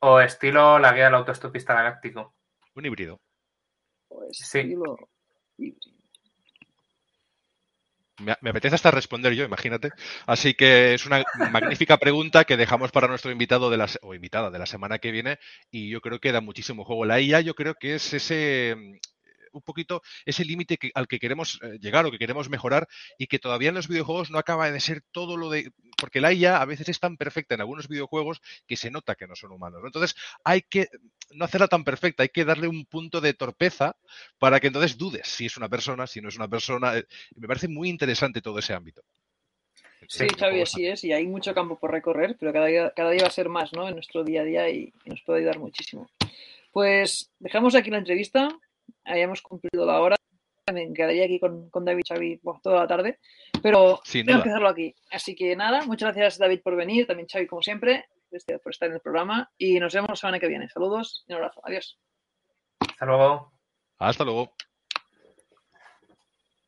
O estilo la guía del autoestopista galáctico.
Un híbrido.
O
Sí.
estilo híbrido.
Me, apetece hasta responder yo, imagínate. Así que es una magnífica pregunta que dejamos para nuestro invitado de la, o invitada de la semana que viene y yo creo que da muchísimo juego. La IA yo creo que es ese un poquito ese límite que- al que queremos eh, llegar o que queremos mejorar y que todavía en los videojuegos no acaba de ser todo lo de... Porque la IA a veces es tan perfecta en algunos videojuegos que se nota que no son humanos. ¿no? Entonces hay que no hacerla tan perfecta, hay que darle un punto de torpeza para que entonces dudes si es una persona, si no es una persona. Eh, Me parece muy interesante todo ese ámbito.
Sí, Xavi, así es, y hay mucho campo por recorrer, pero cada día, cada día va a ser más, ¿no? En nuestro día a día y, y nos puede ayudar muchísimo. Pues dejamos aquí la entrevista, hayamos cumplido la hora, me quedaría aquí con, con David Xavi bueno, toda la tarde, pero
Sin
tengo
duda.
que hacerlo aquí. Así que nada, muchas gracias David por venir, también Xavi como siempre, este, por estar en el programa y nos vemos la semana que viene. Saludos y un abrazo. Adiós.
Hasta luego.
Hasta luego.